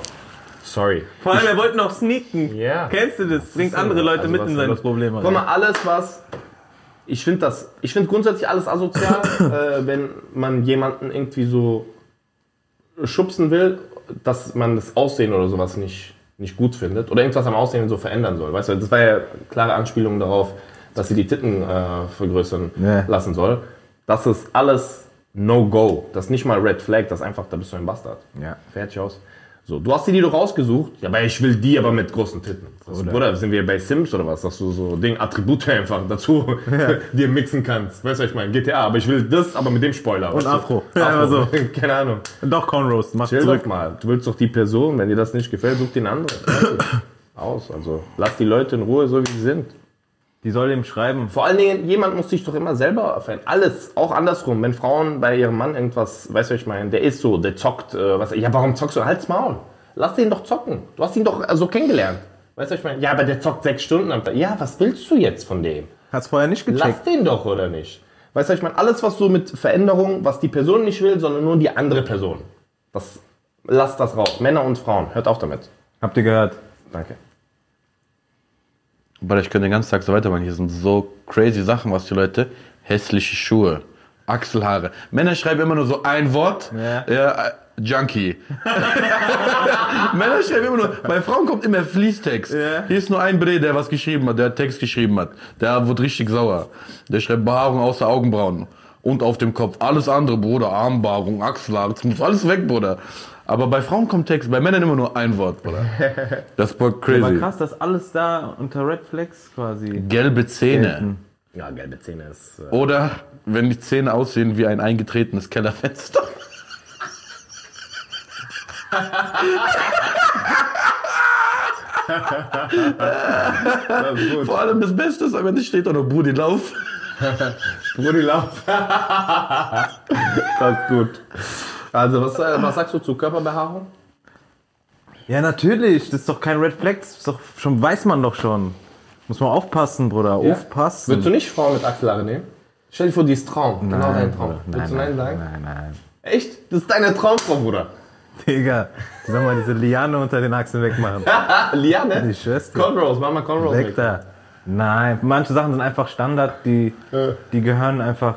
sorry. Vor allem, er wollte noch sneaken. Ja. Kennst du das? Bringt andere Leute Also mit in seine? Probleme Guck mal, alles was. Ich finde das. Ich finde grundsätzlich alles asozial, *laughs* äh, wenn man jemanden irgendwie so schubsen will, dass man das Aussehen oder sowas nicht, nicht gut findet. Oder irgendwas am Aussehen so verändern soll. Weißt du, das war ja klare Anspielung darauf, dass sie die Titten äh, vergrößern Ja. lassen soll. Das ist alles No-Go. Das ist nicht mal Red Flag, das ist einfach, da bist du ein Bastard. Ja. Fertig aus. So, du hast die, die du rausgesucht. Ja, aber ich will die aber mit großen Titten. Das, oder sind wir bei Sims oder was? Dass du so Ding, Attribute einfach dazu *laughs* dir mixen kannst. Weißt du, was ich meine? GTA, aber ich will das, aber mit dem Spoiler. Und du? Afro. Ja, Afro. also. *laughs* Keine Ahnung. Doch, Cornrows, mach Chill zurück. doch mal. Du willst doch die Person, wenn dir das nicht gefällt, such den anderen. *laughs* Aus. Also lass die Leute in Ruhe, so wie sie sind. Die soll ihm schreiben. Vor allen Dingen, jemand muss sich doch immer selber verändern. Alles, auch andersrum. Wenn Frauen bei ihrem Mann irgendwas, weißt du, was ich meine, der ist so, der zockt, äh, was, ja, warum zockst du? Halt's Maul. Lass den doch zocken. Du hast ihn doch äh, so kennengelernt. Weißt du, was ich meine? Ja, aber der zockt sechs Stunden am Tag. Ja, was willst du jetzt von dem? Hat's vorher nicht Lass gecheckt. den doch, oder nicht? Weißt du, was ich meine? Alles, was so mit Veränderung, was die Person nicht will, sondern nur die andere Person. Das, lass das raus. Männer und Frauen. Hört auf damit. Habt ihr gehört? Danke. Aber ich könnte den ganzen Tag so weitermachen. Hier sind so crazy Sachen, was die Leute. Hässliche Schuhe, Achselhaare. Männer schreiben immer nur so ein Wort. Ja. äh, Junkie. *laughs* Männer schreiben immer nur. Bei Frauen kommt immer Fließtext. Ja. Hier ist nur ein Bre, der was geschrieben hat, der Text geschrieben hat. Der wird richtig sauer. Der schreibt Behaarung außer Augenbrauen. Und auf dem Kopf. Alles andere, Bruder. Armbehaarung, Achselhaare. Das muss alles weg, Bruder. Aber bei Frauen kommt Text, bei Männern immer nur ein Wort, Bruder. *laughs* Das ist voll crazy. Aber krass, dass alles da unter Red Flags quasi. Gelbe Zähne. gelten. Ja, gelbe Zähne ist. Äh, Oder wenn die Zähne aussehen wie ein eingetretenes Kellerfenster. *laughs* Vor allem das Beste ist, am Ende steht da noch Brudi Lauf. *laughs* Brudi Lauf. das ist gut. Also, was, äh, was sagst du zu Körperbehaarung? Ja, natürlich. Das ist doch kein Red Flag. Das ist doch schon, weiß man doch schon. Muss man aufpassen, Bruder. Ja. Aufpassen. Würdest du nicht Frauen mit Achselhaare nehmen? Stell dir vor, die ist Traum. genau dein Traum. Bruder. Würdest du Nein sagen? Nein, nein. Echt? Das ist deine Traumfrau, Bruder. Digga, die soll mal diese Liane unter den Achseln wegmachen. *laughs* Liane? Ich schwör's dir. Cornrows, mach mal Cornrows Weg weg. da. Nein, manche Sachen sind einfach Standard, die, die gehören einfach.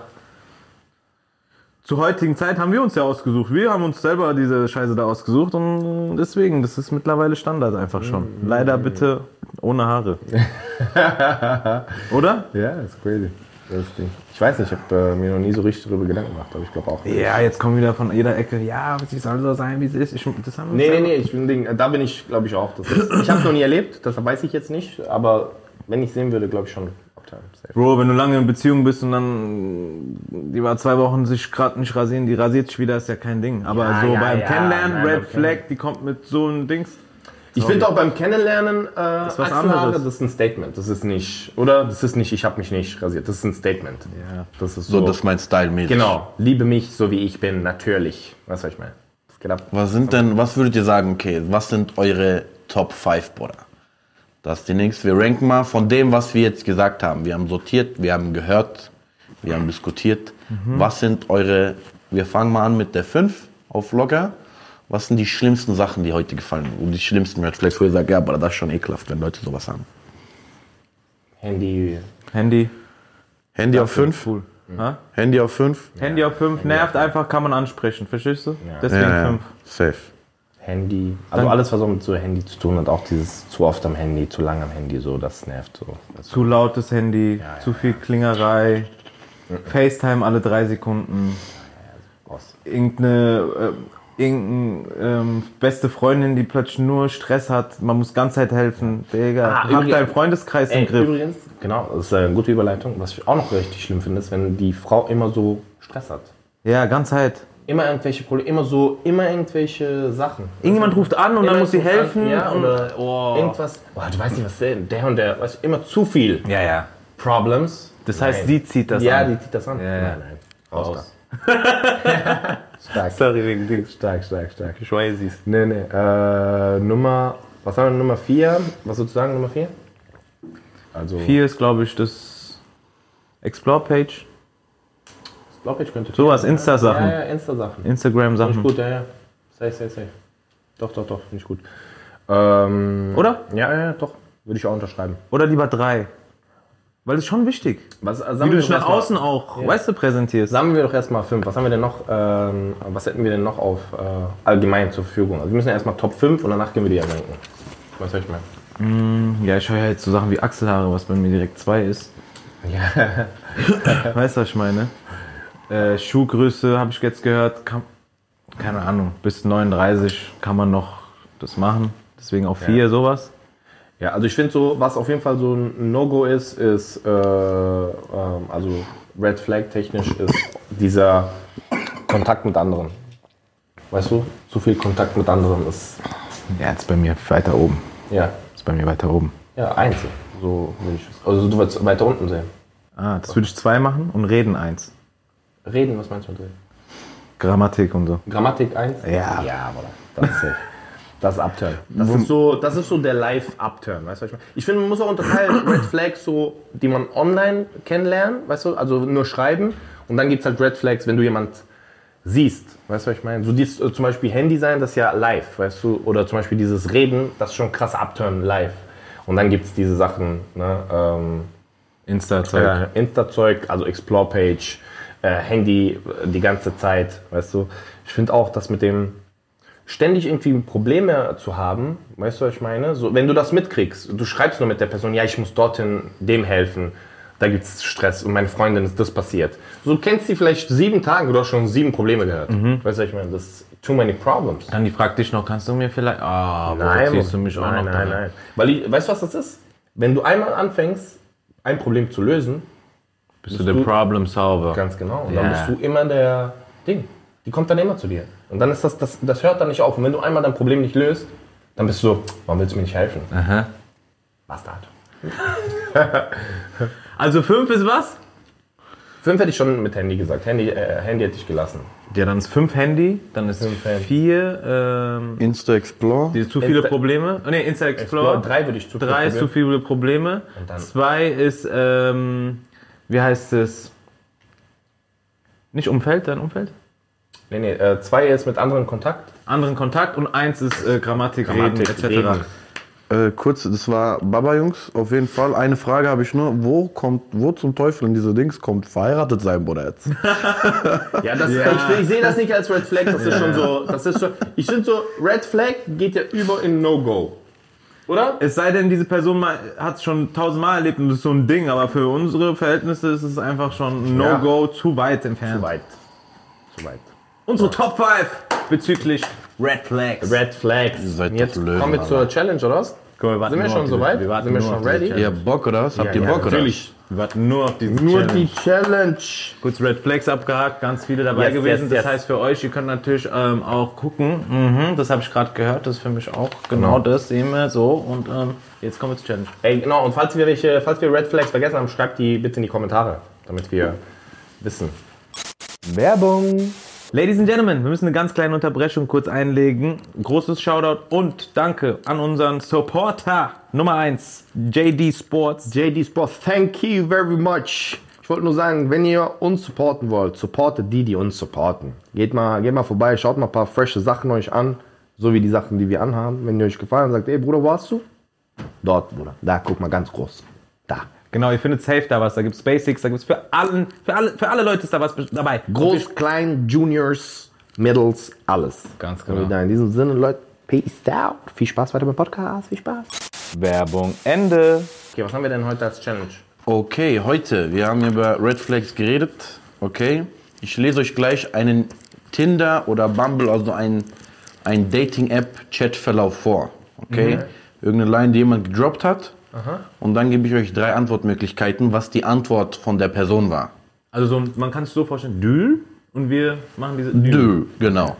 Zur heutigen Zeit haben wir uns ja ausgesucht. Wir haben uns selber diese Scheiße da ausgesucht und deswegen, das ist mittlerweile Standard einfach schon. Leider bitte ohne Haare. *laughs* Oder? Ja, ist crazy. Das ist Ding. Ich weiß nicht, ich habe äh, mir noch nie so richtig darüber Gedanken gemacht, aber ich glaube auch. Ja, jetzt kommen wieder von jeder Ecke, ja, sie soll so sein, wie sie ist. Ich, das haben wir Nee, nee, nee, ich bin, da bin ich, glaube ich, auch. Das ist, ich habe es noch nie erlebt, das weiß ich jetzt nicht, aber wenn ich sehen würde, glaube ich schon. Safe. Bro, wenn du lange in Beziehung bist und dann die war zwei Wochen sich gerade nicht rasieren, die rasiert sich wieder, ist ja kein Ding. Aber Ja, so ja, beim ja, Kennenlernen, nein, Red Flag, die kommt mit so einem Dings. Ich finde auch beim Kennenlernen, äh, was Achselhaare, anderes. das ist ein Statement. Das ist nicht, oder? Das ist nicht, ich habe mich nicht rasiert. Das ist ein Statement. Ja. Das ist So, so. das ist mein Style mäßig. genau. Liebe mich, so wie ich bin, natürlich. Was soll ich meine? Das geht ab. Was sind denn, was würdet ihr sagen, okay, was sind eure Top 5, Bruder? Das ist die nächste. Wir ranken mal von dem, was wir jetzt gesagt haben. Wir haben sortiert, wir haben gehört, wir haben diskutiert. Was sind eure, wir fangen mal an mit der 5 auf Vlogger. Was sind die schlimmsten Sachen, die heute gefallen sind? Und die schlimmsten, Red Flags, wo ihr sagt, ja, aber das ist schon ekelhaft, wenn Leute sowas haben. Handy. Handy. Handy auf 5? Cool. Ha? Handy auf 5? Handy auf 5 nervt einfach, kann man ansprechen, verstehst du? Deswegen Ja, ja, 5. safe. Handy. Also alles, was auch mit so Handy zu tun hat, auch dieses zu oft am Handy, zu lang am Handy, so, das nervt so. Das Zu lautes Handy, zu viel Klingerei, FaceTime alle drei Sekunden, irgendeine äh, irgendeine ähm, beste Freundin, die plötzlich nur Stress hat, man muss ganz Zeit helfen. Digga, Ah, hab deinen Freundeskreis Ey, im Griff. übrigens, genau, das ist eine gute Überleitung. Was ich auch noch richtig schlimm finde, ist, wenn die Frau immer so Stress hat. Ja, ganz Zeit. Immer irgendwelche Probleme, immer so, immer irgendwelche Sachen. Irgendjemand ruft an und dann muss sie ruft an, helfen. Ja, oder oh. irgendwas. Boah, du weißt nicht, was der, der und der, weißt du, immer zu viel Ja, ja. Problems. Das heißt, Nein. sie zieht das ja, an. die zieht das an. Ja, ja. Nein, nein. Raus. Raus. *laughs* stark. Sorry wegen Dings. Stark, stark, stark. Ich weiß es. Nee, nee. Äh, Nummer, was haben wir, Nummer 4? Was sozusagen Nummer 4? Also, Vier ist, glaube ich, das Explore-Page. Glaube, ich könnte. Sowas, Ja, Insta-Sachen. Ja, ja, Insta-Sachen. Finde ich Instagram-Sachen. gut, ja, ja. Safe, safe, safe. Doch, doch, doch, finde ich gut. Ähm, Oder? Ja, ja, ja, doch. Würde ich auch unterschreiben. Oder lieber drei. Weil das ist schon wichtig. Was, äh, Wie du dich doch nach außen auch, weißt du, präsentierst. Sammeln wir doch erstmal fünf. Was haben wir denn noch, ähm, was hätten wir denn noch auf äh, allgemein zur Verfügung? Also wir müssen ja erstmal Top 5 und danach gehen wir die ja ranken. Was soll ich meinen? Ja, ich höre ja jetzt so Sachen wie Achselhaare, was bei mir direkt zwei ist. Ja. *laughs* Weißt du, was ich meine? Äh, Schuhgröße habe ich jetzt gehört, kann, keine Ahnung, bis 39 kann man noch das machen. Deswegen auch vier, sowas. Ja, also ich finde so, was auf jeden Fall so ein No-Go ist, ist, äh, ähm, also Red Flag technisch ist dieser Kontakt mit anderen. Weißt du, zu viel Kontakt mit anderen ist, Ja, jetzt bei mir weiter oben. ja, Ist bei mir weiter oben. ja, eins. So würde ich es. Also du würdest weiter unten sehen. Ah, das würde ich zwei machen und reden eins. Reden, was meinst du mit reden? Grammatik und so. Grammatik eins? Ja. Ja, Bruder. Das ist safe. Das ist Upturn. Das ist so, das ist so der Live-Upturn, weißt du, was ich meine? Ich finde, man muss auch unterteilen, *clears throat* Red Flags, so, die man online kennenlernt, weißt du, also nur schreiben. Und dann gibt es halt Red Flags, wenn du jemand siehst, weißt du, was ich meine? So dieses, äh, zum Beispiel Handy sein, das ist ja live, weißt du, oder zum Beispiel dieses Reden, das ist schon krass Upturn live. Und dann gibt es diese Sachen, ne, ähm, Insta-Zeug. ja, Insta-Zeug, also Explore-Page, äh, Handy die ganze Zeit, weißt du. Ich finde auch, dass mit dem ständig irgendwie Probleme zu haben, weißt du, was ich meine? So, wenn du das mitkriegst, du schreibst nur mit der Person, ja, ich muss dorthin dem helfen, da gibt es Stress und meine Freundin ist das passiert. So du kennst sie vielleicht sieben Tage, du hast schon sieben Probleme gehört. Weißt du, was ich meine? Das ist too many problems. Dann die fragt dich noch, kannst du mir vielleicht. Ah, Nein, du mich auch nein, noch nein, nein. Weil, ich, weißt du, was das ist? Wenn du einmal anfängst, ein Problem zu lösen, Bist du der Problem Solver? Ganz genau. Und Ja. dann bist du immer der Ding. Die kommt dann immer zu dir. Und dann ist das, das, das hört dann nicht auf. Und wenn du einmal dein Problem nicht löst, dann bist du so, warum willst du mir nicht helfen? Aha. Bastard. *laughs* Also fünf ist was? Fünf hätte ich schon mit Handy gesagt. Handy, äh, Handy hätte ich gelassen. Ja, dann ist fünf Handy, dann ist Fünf vier, ähm, Insta Explore. die zu viele Insta- Probleme. Oh, nee, Insta Explorer. Drei würde ich zu Drei ist zu viele Probleme. Und dann- Zwei ist, ähm, wie heißt es? Nicht Umfeld, dein Umfeld? Nee, nee, äh, zwei ist mit anderen Kontakt. Anderen Kontakt und eins ist äh, Grammatik, Grammatik, Reden etc. Reden. Äh, kurz, das war Baba Jungs, auf jeden Fall. Eine Frage habe ich nur, wo kommt, wo zum Teufel in diese Dings kommt verheiratet sein Bruder jetzt? *laughs* Ja, das, Ich, ich sehe das nicht als Red Flag. Das ist schon so. Das ist schon, ich finde so, Red Flag geht ja über in No-Go. Oder? Es sei denn, diese Person hat es schon tausendmal erlebt und das ist so ein Ding, aber für unsere Verhältnisse ist es einfach schon ein Ja. No-Go, zu weit entfernt. Zu weit. Zu weit. Unsere Top 5 bezüglich Red Flags. Red Flags. seid Und Jetzt Löwen, kommen wir zur Challenge, oder was? Guck warten Sind wir schon auf so diese- weit? Wir warten Sind wir schon ready? Ihr habt Bock oder was? Habt ihr ja, Bock oder? natürlich. Wir warten nur auf diese Nur Challenge. die Challenge. Kurz Red Flags abgehakt, ganz viele dabei Yes, gewesen. yes, das yes. heißt für euch, ihr könnt natürlich ähm, auch gucken. Mhm, das habe ich gerade gehört, das ist für mich auch genau das, sehen wir so. Und ähm, jetzt kommen wir zur Challenge. Ey, genau, und falls wir welche, falls wir Red Flags vergessen haben, schreibt die bitte in die Kommentare, damit wir wissen. Werbung. Ladies and Gentlemen, wir müssen eine ganz kleine Unterbrechung kurz einlegen. Großes Shoutout und Danke an unseren Supporter Nummer 1, JD Sports. JD Sports, thank you very much. Ich wollte nur sagen, wenn ihr uns supporten wollt, supportet die, die uns supporten. Geht mal, geht mal vorbei, schaut mal ein paar frische Sachen euch an, so wie die Sachen, die wir anhaben. Wenn die euch gefallen, sagt, ey Bruder, wo hast du? Dort, Bruder. Da, guck mal ganz groß. Da. Genau, ihr findet safe da was. Da gibt's Basics, da gibt's für, allen, für, alle, für alle Leute ist da was dabei. Groß, klein, Juniors, Middles, alles. Ganz genau. in diesem Sinne, Leute, peace out. Viel Spaß weiter beim Podcast. Viel Spaß. Werbung Ende. Okay, was haben wir denn heute als Challenge? Okay, heute, wir haben über Red Flags geredet. Okay, ich lese euch gleich einen Tinder oder Bumble, also ein, ein Dating-App-Chat-Verlauf vor. Okay, irgendeine Line, die jemand gedroppt hat. Und dann gebe ich euch drei Antwortmöglichkeiten, was die Antwort von der Person war. Also so, man kann sich so vorstellen, Dül und wir machen diese Dö, genau.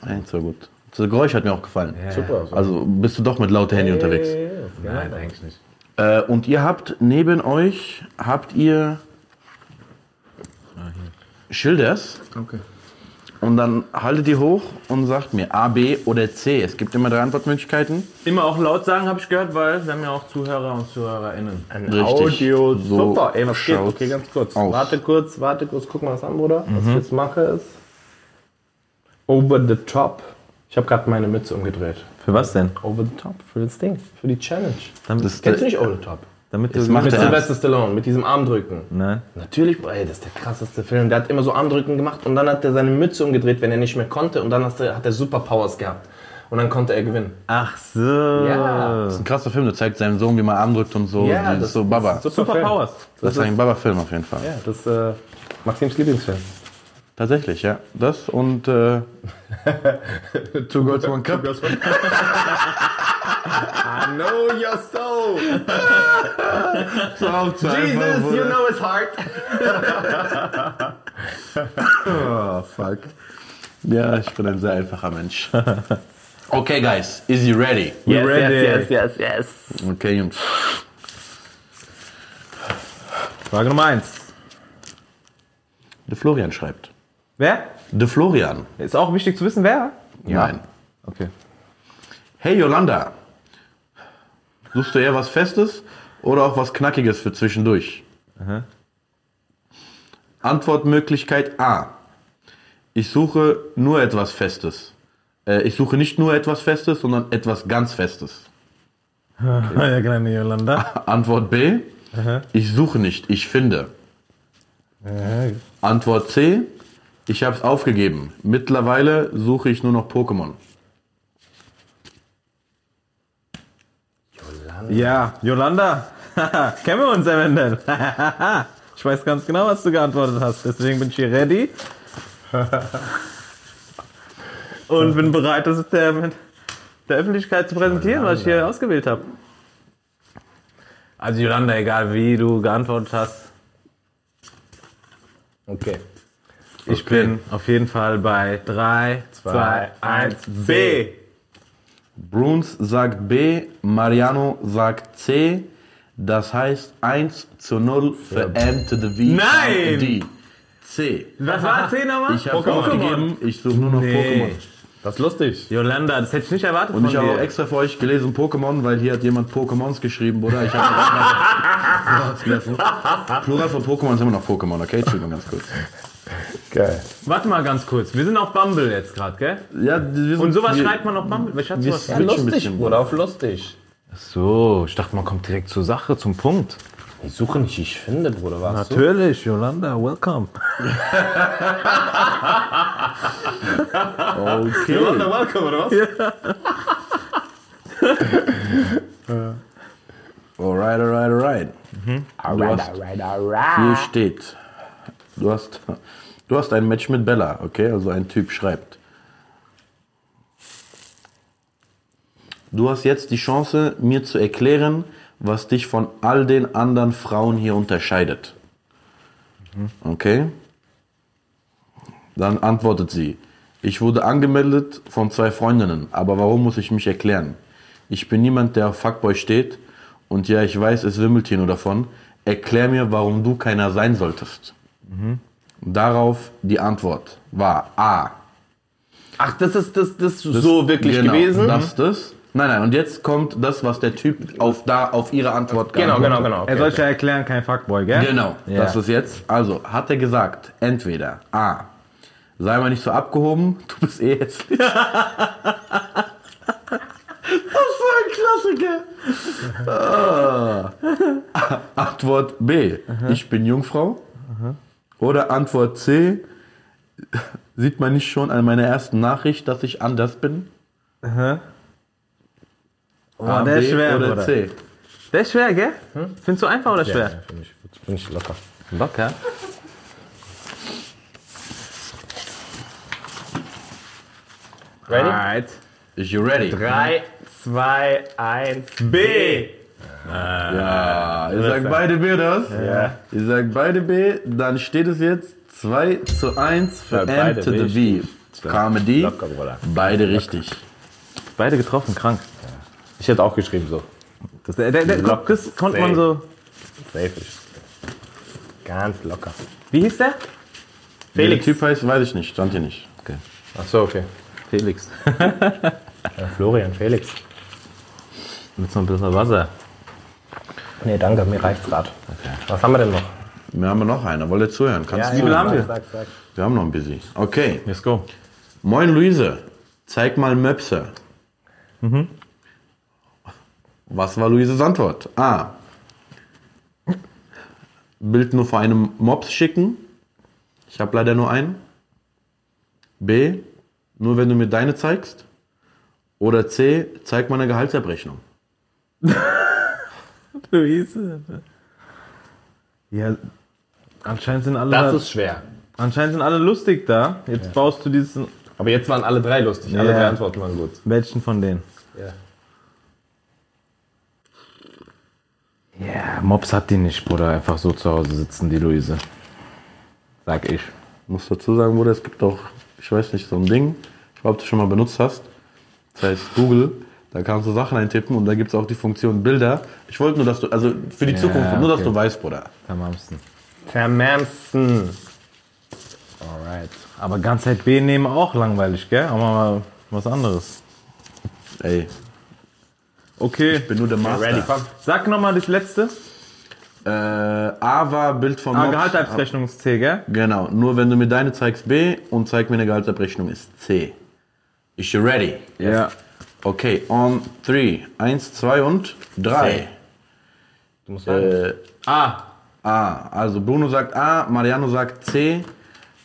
Eins, so gut. Das Geräusch hat mir auch gefallen. Super. Also bist du doch mit lauter Handy unterwegs. Nein, eigentlich nicht. Äh, und ihr habt neben euch, habt ihr Schilders. Okay. Und dann haltet ihr hoch und sagt mir A, B oder C. Es gibt immer drei Antwortmöglichkeiten. Immer auch laut sagen, habe ich gehört, weil wir haben ja auch Zuhörer und ZuhörerInnen. Ein Richtig. Audio, So super. Ey, was geht? Okay, ganz kurz. aus. Warte kurz, warte kurz, guck mal das an, Bruder. Was ich jetzt mache ist Over the Top. Ich habe gerade meine Mütze umgedreht. Für was denn? Over the Top, für das Ding, für die Challenge. Das, Kennst du nicht Over the Top? Damit Das du Mit er Sylvester Stallone, mit diesem Armdrücken. Nein. Natürlich, ey, das ist der krasseste Film. Der hat immer so Armdrücken gemacht und dann hat er seine Mütze umgedreht, wenn er nicht mehr konnte. Und dann hat er, hat er Superpowers gehabt. Und dann konnte er gewinnen. Ach so. Ja. das ist ein krasser Film, der zeigt seinem Sohn, wie man armdrückt und so. das ist so Baba. das ist Super Film. Powers. Das ist ein Baba-Film auf jeden Fall. Ja, das ist äh, Maxims Lieblingsfilm. Tatsächlich, ja. Das und äh, *laughs* Two Girls, One Cup. *laughs* I know your soul. Jesus, you know his heart. Oh, fuck. Ja, ich bin ein sehr einfacher Mensch. Okay, guys, is you ready? Yes, ready. yes, yes, yes, yes. Okay, Jungs. Frage Nummer eins. Der Florian schreibt. Wer? Der Florian. Ist auch wichtig zu wissen, wer? Nein. Okay. Hey Yolanda. Suchst du eher was Festes oder auch was Knackiges für zwischendurch? Antwortmöglichkeit A. Ich suche nur etwas Festes. Äh, ich suche nicht nur etwas Festes, sondern etwas ganz Festes. *laughs* Ja, kleine Yolanda. *laughs* Antwort B. Ich suche nicht, ich finde. Antwort C. Ich habe es aufgegeben. Mittlerweile suche ich nur noch Pokémon. Ja, Yolanda. *laughs* Kennen wir uns eventuell? *laughs* ich weiß ganz genau, was du geantwortet hast. Deswegen bin ich hier ready. *laughs* Und bin bereit, das der, der Öffentlichkeit zu präsentieren, was ich hier ausgewählt habe. Also Yolanda, egal wie du geantwortet hast, Okay. ich Okay. bin auf jeden Fall bei 3, 2, 1, B. Bruns sagt B, Mariano sagt C. Das heißt 1 zu 0 für M to the V. Nein! D. C. Was war C nochmal? Ich habe Pokémon. aufgegeben, ich suche nur noch Nee. Pokémon. Das ist lustig. Yolanda, das hätte ich nicht erwartet Und von ich habe auch extra für euch gelesen Pokémon, weil hier hat jemand Pokémons geschrieben, Bruder. Ich habe. *laughs* *laughs* Plural von Pokémon ist immer noch Pokémon, okay? Entschuldigung, ganz kurz. Geil. Warte mal ganz kurz. Wir sind auf Bumble jetzt gerade, gell? Ja, wir sind, Und sowas wir, schreibt man auf Bumble. Was hat wir sowas? Ja, lustig, bisschen, Bruder, auf lustig. So, ich dachte, man kommt direkt zur Sache, zum Punkt. Ich suche nicht, ich finde, Bruder, du? Natürlich, Yolanda, welcome. *laughs* Okay. welcome, oder was? *laughs* Alright, alright, alright. Alright, hast- alright, alright. Hier steht, du hast, du hast ein Match mit Bella, okay? Also ein Typ schreibt. Du hast jetzt die Chance, mir zu erklären, was dich von all den anderen Frauen hier unterscheidet. Okay? Dann antwortet sie. Ich wurde angemeldet von zwei Freundinnen, aber warum muss ich mich erklären? Ich bin niemand, der auf Fuckboy steht und ja, ich weiß, es wimmelt hier nur davon. Erklär mir, warum du keiner sein solltest. Darauf die Antwort war A. Ach, das ist das, das, so wirklich genau, gewesen? Das, das. Nein, nein, und jetzt kommt das, was der Typ auf, da, auf ihre Antwort genau, geantwortet genau, genau. Er Okay. sollte ja erklären, kein Fuckboy, gell? Genau, Ja. das ist jetzt. Also, hat er gesagt, entweder A. Sei mal nicht so abgehoben, *laughs* du bist eh hässlich. *laughs* das war ein Klassiker. Ah. Antwort B. Ich bin Jungfrau. Oder Antwort C. Sieht man nicht schon an meiner ersten Nachricht, dass ich anders bin? Oh, A, der ist B schwer, oder Bruder. C? Der ist schwer, gell? Findest du einfach oder Ja, schwer? ja, finde ich, find ich locker. Locker. Ready? Alright. Is you ready? 3, 2, 1. B. Ja, ihr sagt beide B, das? Ja. Ihr sagt beide B, dann steht es jetzt 2 zu 1 für Ja, M to the richtig. V. Comedy, Locker, beide richtig. Beide getroffen, krank. Ich hätte auch geschrieben so. Das, der, der, der Lock. das konnte man so. Safe. Ganz locker. Wie hieß der? Wie der Felix. Typ heißt, weiß ich nicht, stand hier nicht. Okay. Ach so, okay. Felix. *laughs* Florian, Felix. Mit so ein bisschen Wasser. Nee, danke, mir reicht's grad. Was haben wir denn noch? Wir haben noch einen, wollt ihr zuhören? Kannst wie du? haben wir? Sag, sag. Wir haben noch ein busy. Okay. Let's go. Moin Luise, zeig mal Möpse. Mhm. Was war Luises Antwort? A. Bild nur vor einem Mops schicken. Ich habe leider nur einen. B. Nur wenn du mir deine zeigst. Oder C. Zeig mal eine Gehaltsabrechnung. *laughs* Luise. Ja, anscheinend sind alle, Das ist schwer. Anscheinend sind alle lustig da. Jetzt baust du diesen. Aber jetzt waren alle drei lustig. Alle Ja. drei Antworten waren gut. Welchen von denen? Ja. Ja, Mops hat die nicht, Bruder. Einfach so zu Hause sitzen, die Luise. Sag ich. muss dazu sagen, Bruder, es gibt auch, ich weiß nicht, so ein Ding, ich glaube, ob du schon mal benutzt hast. Das heißt Google, da kannst du Sachen eintippen und da gibt es auch die Funktion Bilder. Ich wollte nur, dass du, also für die Ja, Zukunft, nur dass okay. du weißt, Bruder. Tamamsten. Vermamsen. Alright. Aber ganz Zeit B nehmen auch langweilig, gell? Aber mal was anderes. Ey, Okay. ich bin nur der Master. Ready, komm. Sag nochmal das letzte. Äh, A war Bild von Ah. Gehaltsabrechnung ist C, gell? Genau, nur wenn du mir deine zeigst B und zeig mir eine Gehaltsabrechnung ist C. Ist you ready? Ja. Okay, on three. Eins, zwei und drei. Du musst sagen. Äh, A. A. Also Bruno sagt A, Mariano sagt C.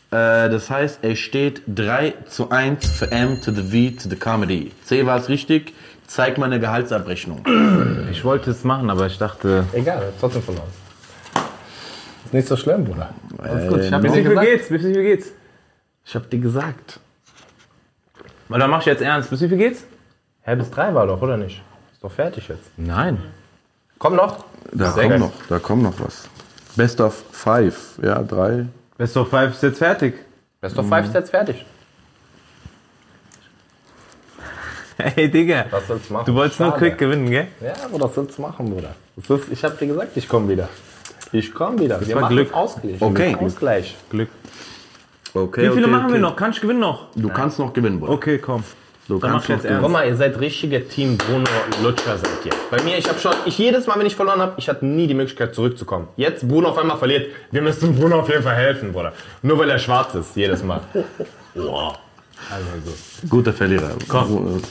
Äh, das heißt, es steht 3 zu 1 für M to the V to the Comedy. C war es richtig. Zeig mal eine Gehaltsabrechnung. *clears throat* Ich wollte es machen, aber ich dachte. Egal, trotzdem von uns. Ist nicht so schlimm, Bruder. Alles gut. Ich hab Bis dir wie viel gesagt. geht's? Bis wie viel geht's? Ich hab dir gesagt. Weil dann mach ich jetzt ernst. Bis wie viel geht's? Hä, bis drei war doch, oder nicht? Ist doch fertig jetzt. Nein. Komm noch. Da Sehr kommt geil. noch, da kommt noch was. Best of five. Ja, drei. Best of Five ist jetzt fertig. Best of Five ist jetzt fertig. *laughs* Hey, Digga. Was sollst du machen? Du wolltest nur Schade. quick gewinnen, gell? Ja, aber das sollst du machen, Bruder. Das ist, ich hab dir gesagt, ich komme wieder. Ich komme wieder. Wir war machen Glück. Ausgleich. Okay. Ausgleich. Glück. Okay, Wie viele okay, machen okay. wir noch? Kann ich gewinnen noch? Du kannst noch gewinnen, Bruder. Okay, komm. Du Dann kannst ich jetzt noch ernst. Guck mal, ihr seid richtige Team Bruno Lutscher seid ihr. Bei mir, ich habe schon, ich jedes Mal, wenn ich verloren habe, ich hatte nie die Möglichkeit zurückzukommen. Jetzt Bruno auf einmal verliert. Wir müssen Bruno auf jeden Fall helfen, Bruder. Nur weil er schwarz ist, jedes Mal. *laughs* Wow. Also so. Guter Verlierer. Komm.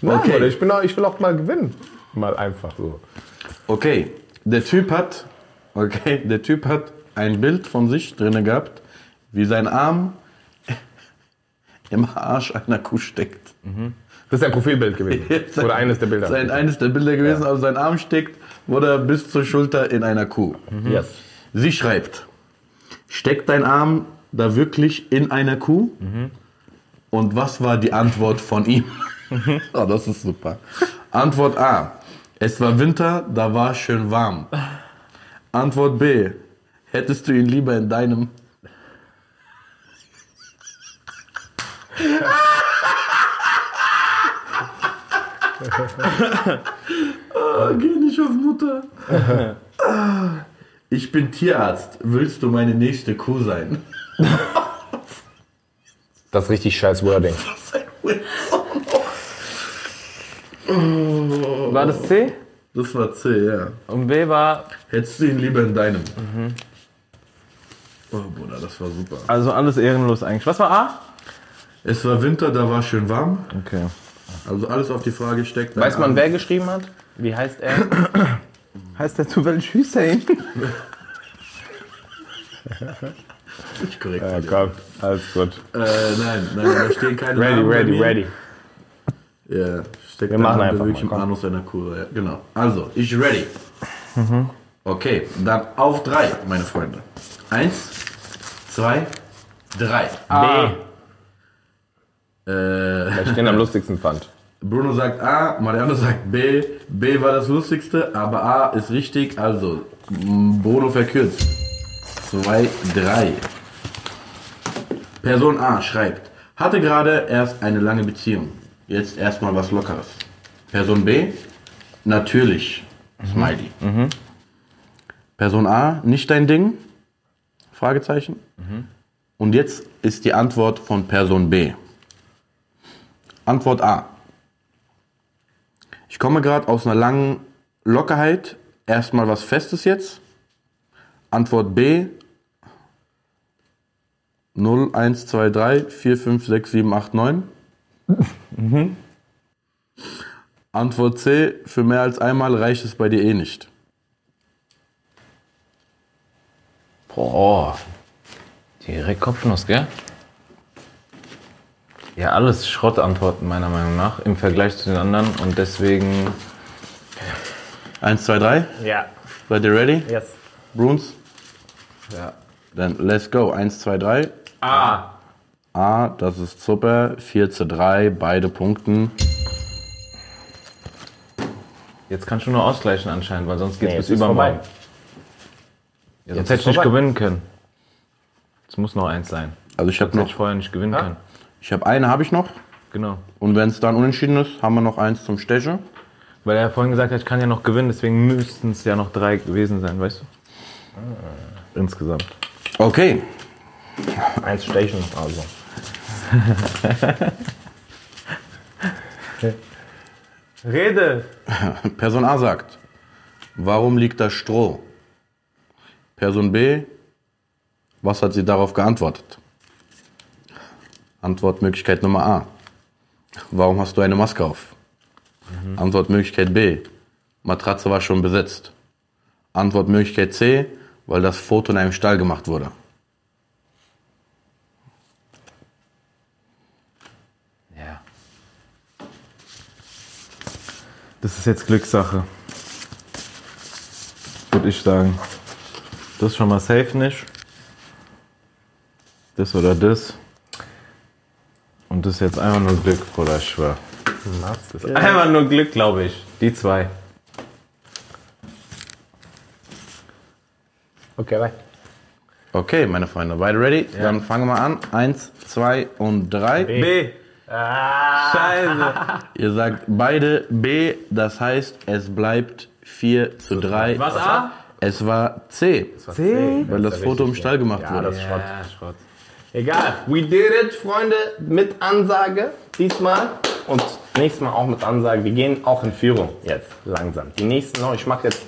Nein, Okay. Bruder, ich, bin auch, ich will auch mal gewinnen. Mal einfach so. Okay, der Typ hat, okay, der Typ hat ein Bild von sich drinne gehabt, wie sein Arm *laughs* im Arsch einer Kuh steckt. Das ist ein Profilbild gewesen. *laughs* Oder eines der Bilder. Sein, eines der Bilder gewesen, also sein Arm steckt, wurde bis zur Schulter in einer Kuh. Yes. Sie schreibt, steckt dein Arm da wirklich in einer Kuh? Und was war die Antwort von ihm? *laughs* oh, das ist super. Antwort A. Es war Winter, da war schön warm. Antwort B. Hättest du ihn lieber in deinem... *laughs* oh, geh nicht auf Mutter. *laughs* Ich bin Tierarzt. Willst du meine nächste Kuh sein? Das ist richtig scheiß Wording. *laughs* War das C? Das war C, ja. Und B war. Hättest du ihn lieber in deinem? Oh, Bruder, das war super. Also alles ehrenlos eigentlich. Was war A? Es war Winter, da war schön warm. Okay. Also alles auf die Frage steckt. Weiß man, wer geschrieben hat? Wie heißt er? *coughs* Heißt der zufällig Hussein? Nicht korrekt. Ja, komm, alles gut. Äh, nein, nein, da stehen keine Ready, Namen ready, ready. Ja, steckt Wir machen einfach wirklich mal, im. Anus einer Kuh. Ja, genau. Also, ich ready. Okay, dann auf drei, meine Freunde. Eins, zwei, drei. B. Weil ich den am lustigsten fand. *laughs* Bruno sagt A, Mariano sagt B. B war das Lustigste, aber A ist richtig. Also, Bruno verkürzt. Zwei, drei. Person A schreibt, hatte gerade erst eine lange Beziehung. Jetzt erstmal was Lockeres. Person B, natürlich. Smiley. Person A, nicht dein Ding? Fragezeichen. Und jetzt ist die Antwort von Person B. Antwort A. Ich komme gerade aus einer langen Lockerheit. Erstmal was Festes jetzt. Antwort B. 0, 1, 2, 3, 4, 5, 6, 7, 8, 9. Antwort C. Für mehr als einmal reicht es bei dir eh nicht. Boah. Direkt Kopfnuss, gell? Ja, alles Schrottantworten meiner Meinung nach im Vergleich zu den anderen und deswegen 1, 2, 3. Ja. Seid ihr ready? Yes. Bruns? ja. Dann let's go. Eins, zwei, drei. A. A, das ist super. 4 zu 3, beide Punkten. Jetzt kannst du nur ausgleichen anscheinend, weil sonst geht's Nee, bis jetzt übermorgen. Ja, Jetzt sonst ist hätte ich nicht gewinnen können. Es muss noch eins sein. Also ich habe Sonst hätte noch, ich vorher nicht gewinnen Ja. können. Ich habe eine habe ich noch. Genau. Und wenn es dann unentschieden ist, haben wir noch eins zum Stechen. Weil er vorhin gesagt hat, ich kann ja noch gewinnen, deswegen müssten es ja noch drei gewesen sein, weißt du? Insgesamt. Okay. Eins stechen, also. *laughs* Rede! Person A sagt, warum liegt da Stroh? Person B, was hat sie darauf geantwortet? Antwortmöglichkeit Nummer A. Warum hast du eine Maske auf? Antwortmöglichkeit B. Matratze war schon besetzt. Antwortmöglichkeit C. Weil das Foto in einem Stall gemacht wurde. Ja. Das ist jetzt Glückssache. Würde ich sagen. Das schon mal safe nicht. Das oder das. Und das ist jetzt einfach nur Glück, Bruder, ich schwör. Das ist einfach nur Glück, glaube ich. Die zwei. Okay, bye. Okay, meine Freunde, beide ready? Dann fangen wir an. Eins, zwei und drei. B. Scheiße. *laughs* Ihr sagt beide B, das heißt, es bleibt 4 zu 3. Was A? Es war C, C. weil das ist Foto im Stall gemacht Ja, wurde. das ist Schrott. Ja, Schrott. Egal. We did it, Freunde. Mit Ansage diesmal. Und nächstes Mal auch mit Ansage. Wir gehen auch in Führung jetzt langsam. Die nächsten noch, ich mache jetzt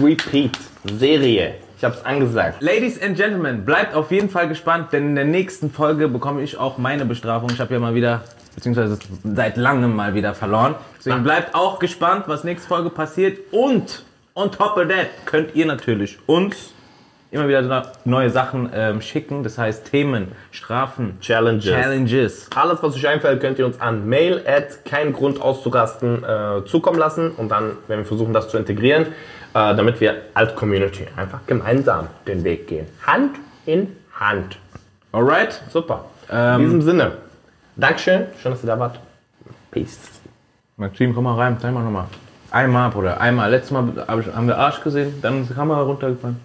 Repeat. Serie. Ich habe es angesagt. Ladies and Gentlemen, bleibt auf jeden Fall gespannt, denn in der nächsten Folge bekomme ich auch meine Bestrafung. Ich habe ja mal wieder, beziehungsweise seit langem mal wieder verloren. Deswegen bleibt auch gespannt, was nächste Folge passiert. Und on top of that könnt ihr natürlich uns immer wieder neue Sachen ähm, schicken. Das heißt Themen, Strafen, Challenges. Challenges. Alles, was euch einfällt, könnt ihr uns an mail at kein Grund auszurasten äh, zukommen lassen. Und dann werden wir versuchen, das zu integrieren, äh, damit wir als Community einfach gemeinsam den Weg gehen. Hand in Hand. Alright? Super. in diesem Sinne. Dankeschön. Schön, dass ihr da wart. Peace. Maxim, komm mal rein, zeig mal nochmal. Einmal, Bruder, einmal. Letztes Mal haben wir Arsch gesehen, dann ist die Kamera runtergefallen.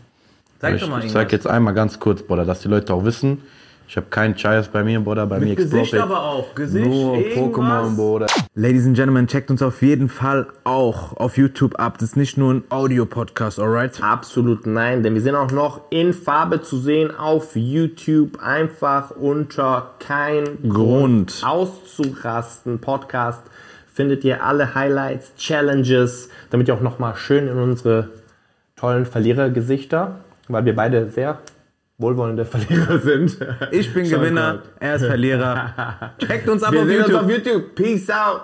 Zeig Ich, doch mal ich irgendwas. sag jetzt einmal ganz kurz, Bruder, dass die Leute auch wissen, ich habe keinen Chayas bei mir, Bruder, bei mir Gesicht Explode. aber auch. Gesicht, Nur. Pokémon, Bruder. Ladies and Gentlemen, checkt uns auf jeden Fall auch auf YouTube ab. Das ist nicht nur ein Audio-Podcast, alright? Absolut nein, denn wir sind auch noch in Farbe zu sehen auf YouTube. Einfach unter kein Grund. auszurasten Podcast findet ihr alle Highlights, Challenges, damit ihr auch nochmal schön in unsere tollen Verlierergesichter, weil wir beide sehr wohlwollende Verlierer sind. Ich bin Gewinner, er ist Verlierer. *laughs* Checkt uns ab Wir auf sehen uns YouTube. auf YouTube. Peace out.